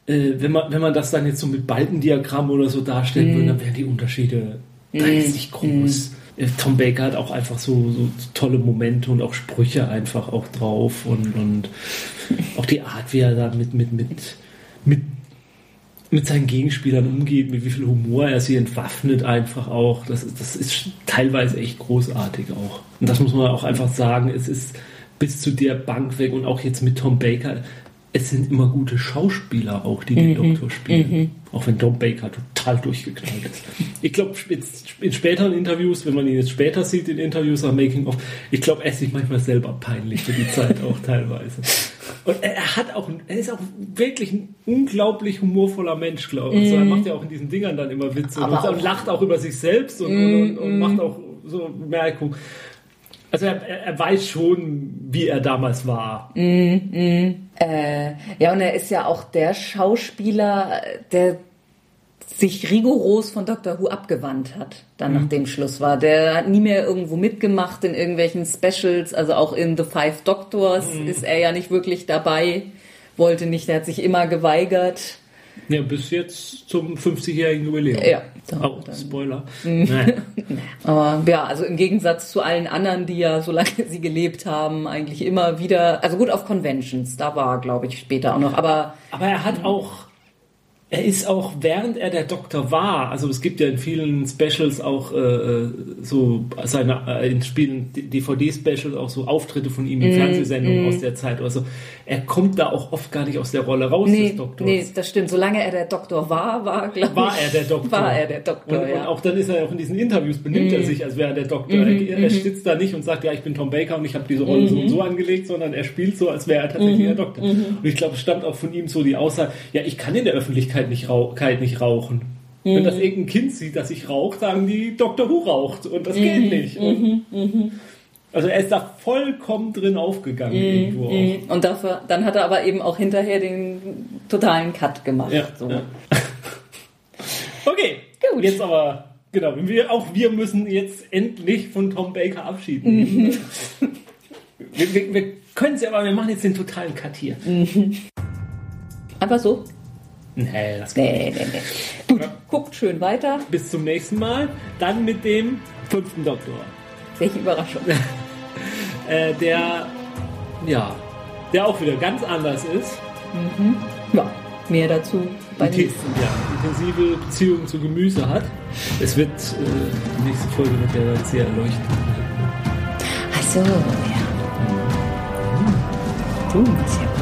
äh, wenn, man, wenn man das dann jetzt so mit Balkendiagramm oder so darstellen würde, dann wären die Unterschiede da jetzt nicht groß. Äh, Tom Baker hat auch einfach so, so tolle Momente und auch Sprüche einfach auch drauf und, und auch die Art, wie er da mit, mit, mit, mit, mit seinen Gegenspielern umgeht, mit wie viel Humor er sie entwaffnet einfach auch. Das, das ist teilweise echt großartig auch. Und das muss man auch einfach sagen, es ist bis zu der Bank weg und auch jetzt mit Tom Baker, es sind immer gute Schauspieler auch, die den Doktor spielen. Auch wenn Tom Baker total durchgeknallt ist. Ich glaube, in späteren Interviews, wenn man ihn jetzt später sieht, in Interviews am Making of, ich glaube, er ist sich manchmal selber peinlich für die Zeit auch teilweise. Und er er hat auch, er ist auch wirklich ein unglaublich humorvoller Mensch, glaube ich. Also er macht ja auch in diesen Dingern dann immer Witze und, auch- und lacht auch über sich selbst und, und, und, und macht auch so Bemerkungen. Also er, er, weiß schon, wie er damals war. Äh, ja, und er ist ja auch der Schauspieler, der sich rigoros von Doctor Who abgewandt hat, dann nach dem Schluss war. Der hat nie mehr irgendwo mitgemacht in irgendwelchen Specials, also auch in The Five Doctors ist er ja nicht wirklich dabei, wollte nicht, der hat sich immer geweigert. Ja, bis jetzt zum 50-jährigen Jubiläum. Ja. Oh, Spoiler. Naja. Aber ja, also im Gegensatz zu allen anderen, die ja, solange sie gelebt haben, eigentlich immer wieder, also gut auf Conventions, da war, glaube ich, später auch noch, aber Aber er hat auch, er ist auch, während er der Doktor war, also es gibt ja in vielen Specials auch äh, so seine, äh, in Spielen, DVD-Specials auch so Auftritte von ihm in Fernsehsendungen aus der Zeit oder so. Er kommt da auch oft gar nicht aus der Rolle raus nee, des Doktors. nee, das stimmt. Solange er der Doktor war, war, glaube ich, War er der Doktor? War er der Doktor, und, ja. Mhm. und auch dann ist er ja auch in diesen Interviews, benimmt er sich, als wäre er der Doktor. er, er sitzt da nicht und sagt, ja, ich bin Tom Baker und ich habe diese Rolle so Mhm. und so angelegt, sondern er spielt so, als wäre er tatsächlich der Doktor. Und ich glaube, es stammt auch von ihm so die Aussage, ja, ich kann in der Öffentlichkeit nicht, rauKeit nicht rauchen. Wenn Mhm. das irgendein Kind sieht, dass ich rauche, sagen die, Dr. Who raucht und das Mhm. geht nicht. Und Also er ist da vollkommen drin aufgegangen Mhm, irgendwo auch. Und dafür, dann hat er aber eben auch hinterher den totalen Cut gemacht. Ja, so. ja. Okay, Gut. jetzt aber, genau, wir, auch wir müssen jetzt endlich von Tom Baker Abschied nehmen. Mhm. wir wir, wir können es ja, aber wir machen jetzt den totalen Cut hier. Mhm. Einfach so? Nee, das Nee, nee, nee. Gut, guckt schön weiter. Bis zum nächsten Mal. Dann mit dem fünften Doktor. Welche Überraschung. Äh, der, ja, der auch wieder ganz anders ist. Ja, mehr dazu bei Inten- ja, intensive Beziehungen zu Gemüse hat. Es wird, äh, die nächste Folge wird ja dann sehr erleuchten. Ach so, ja. Du bist ja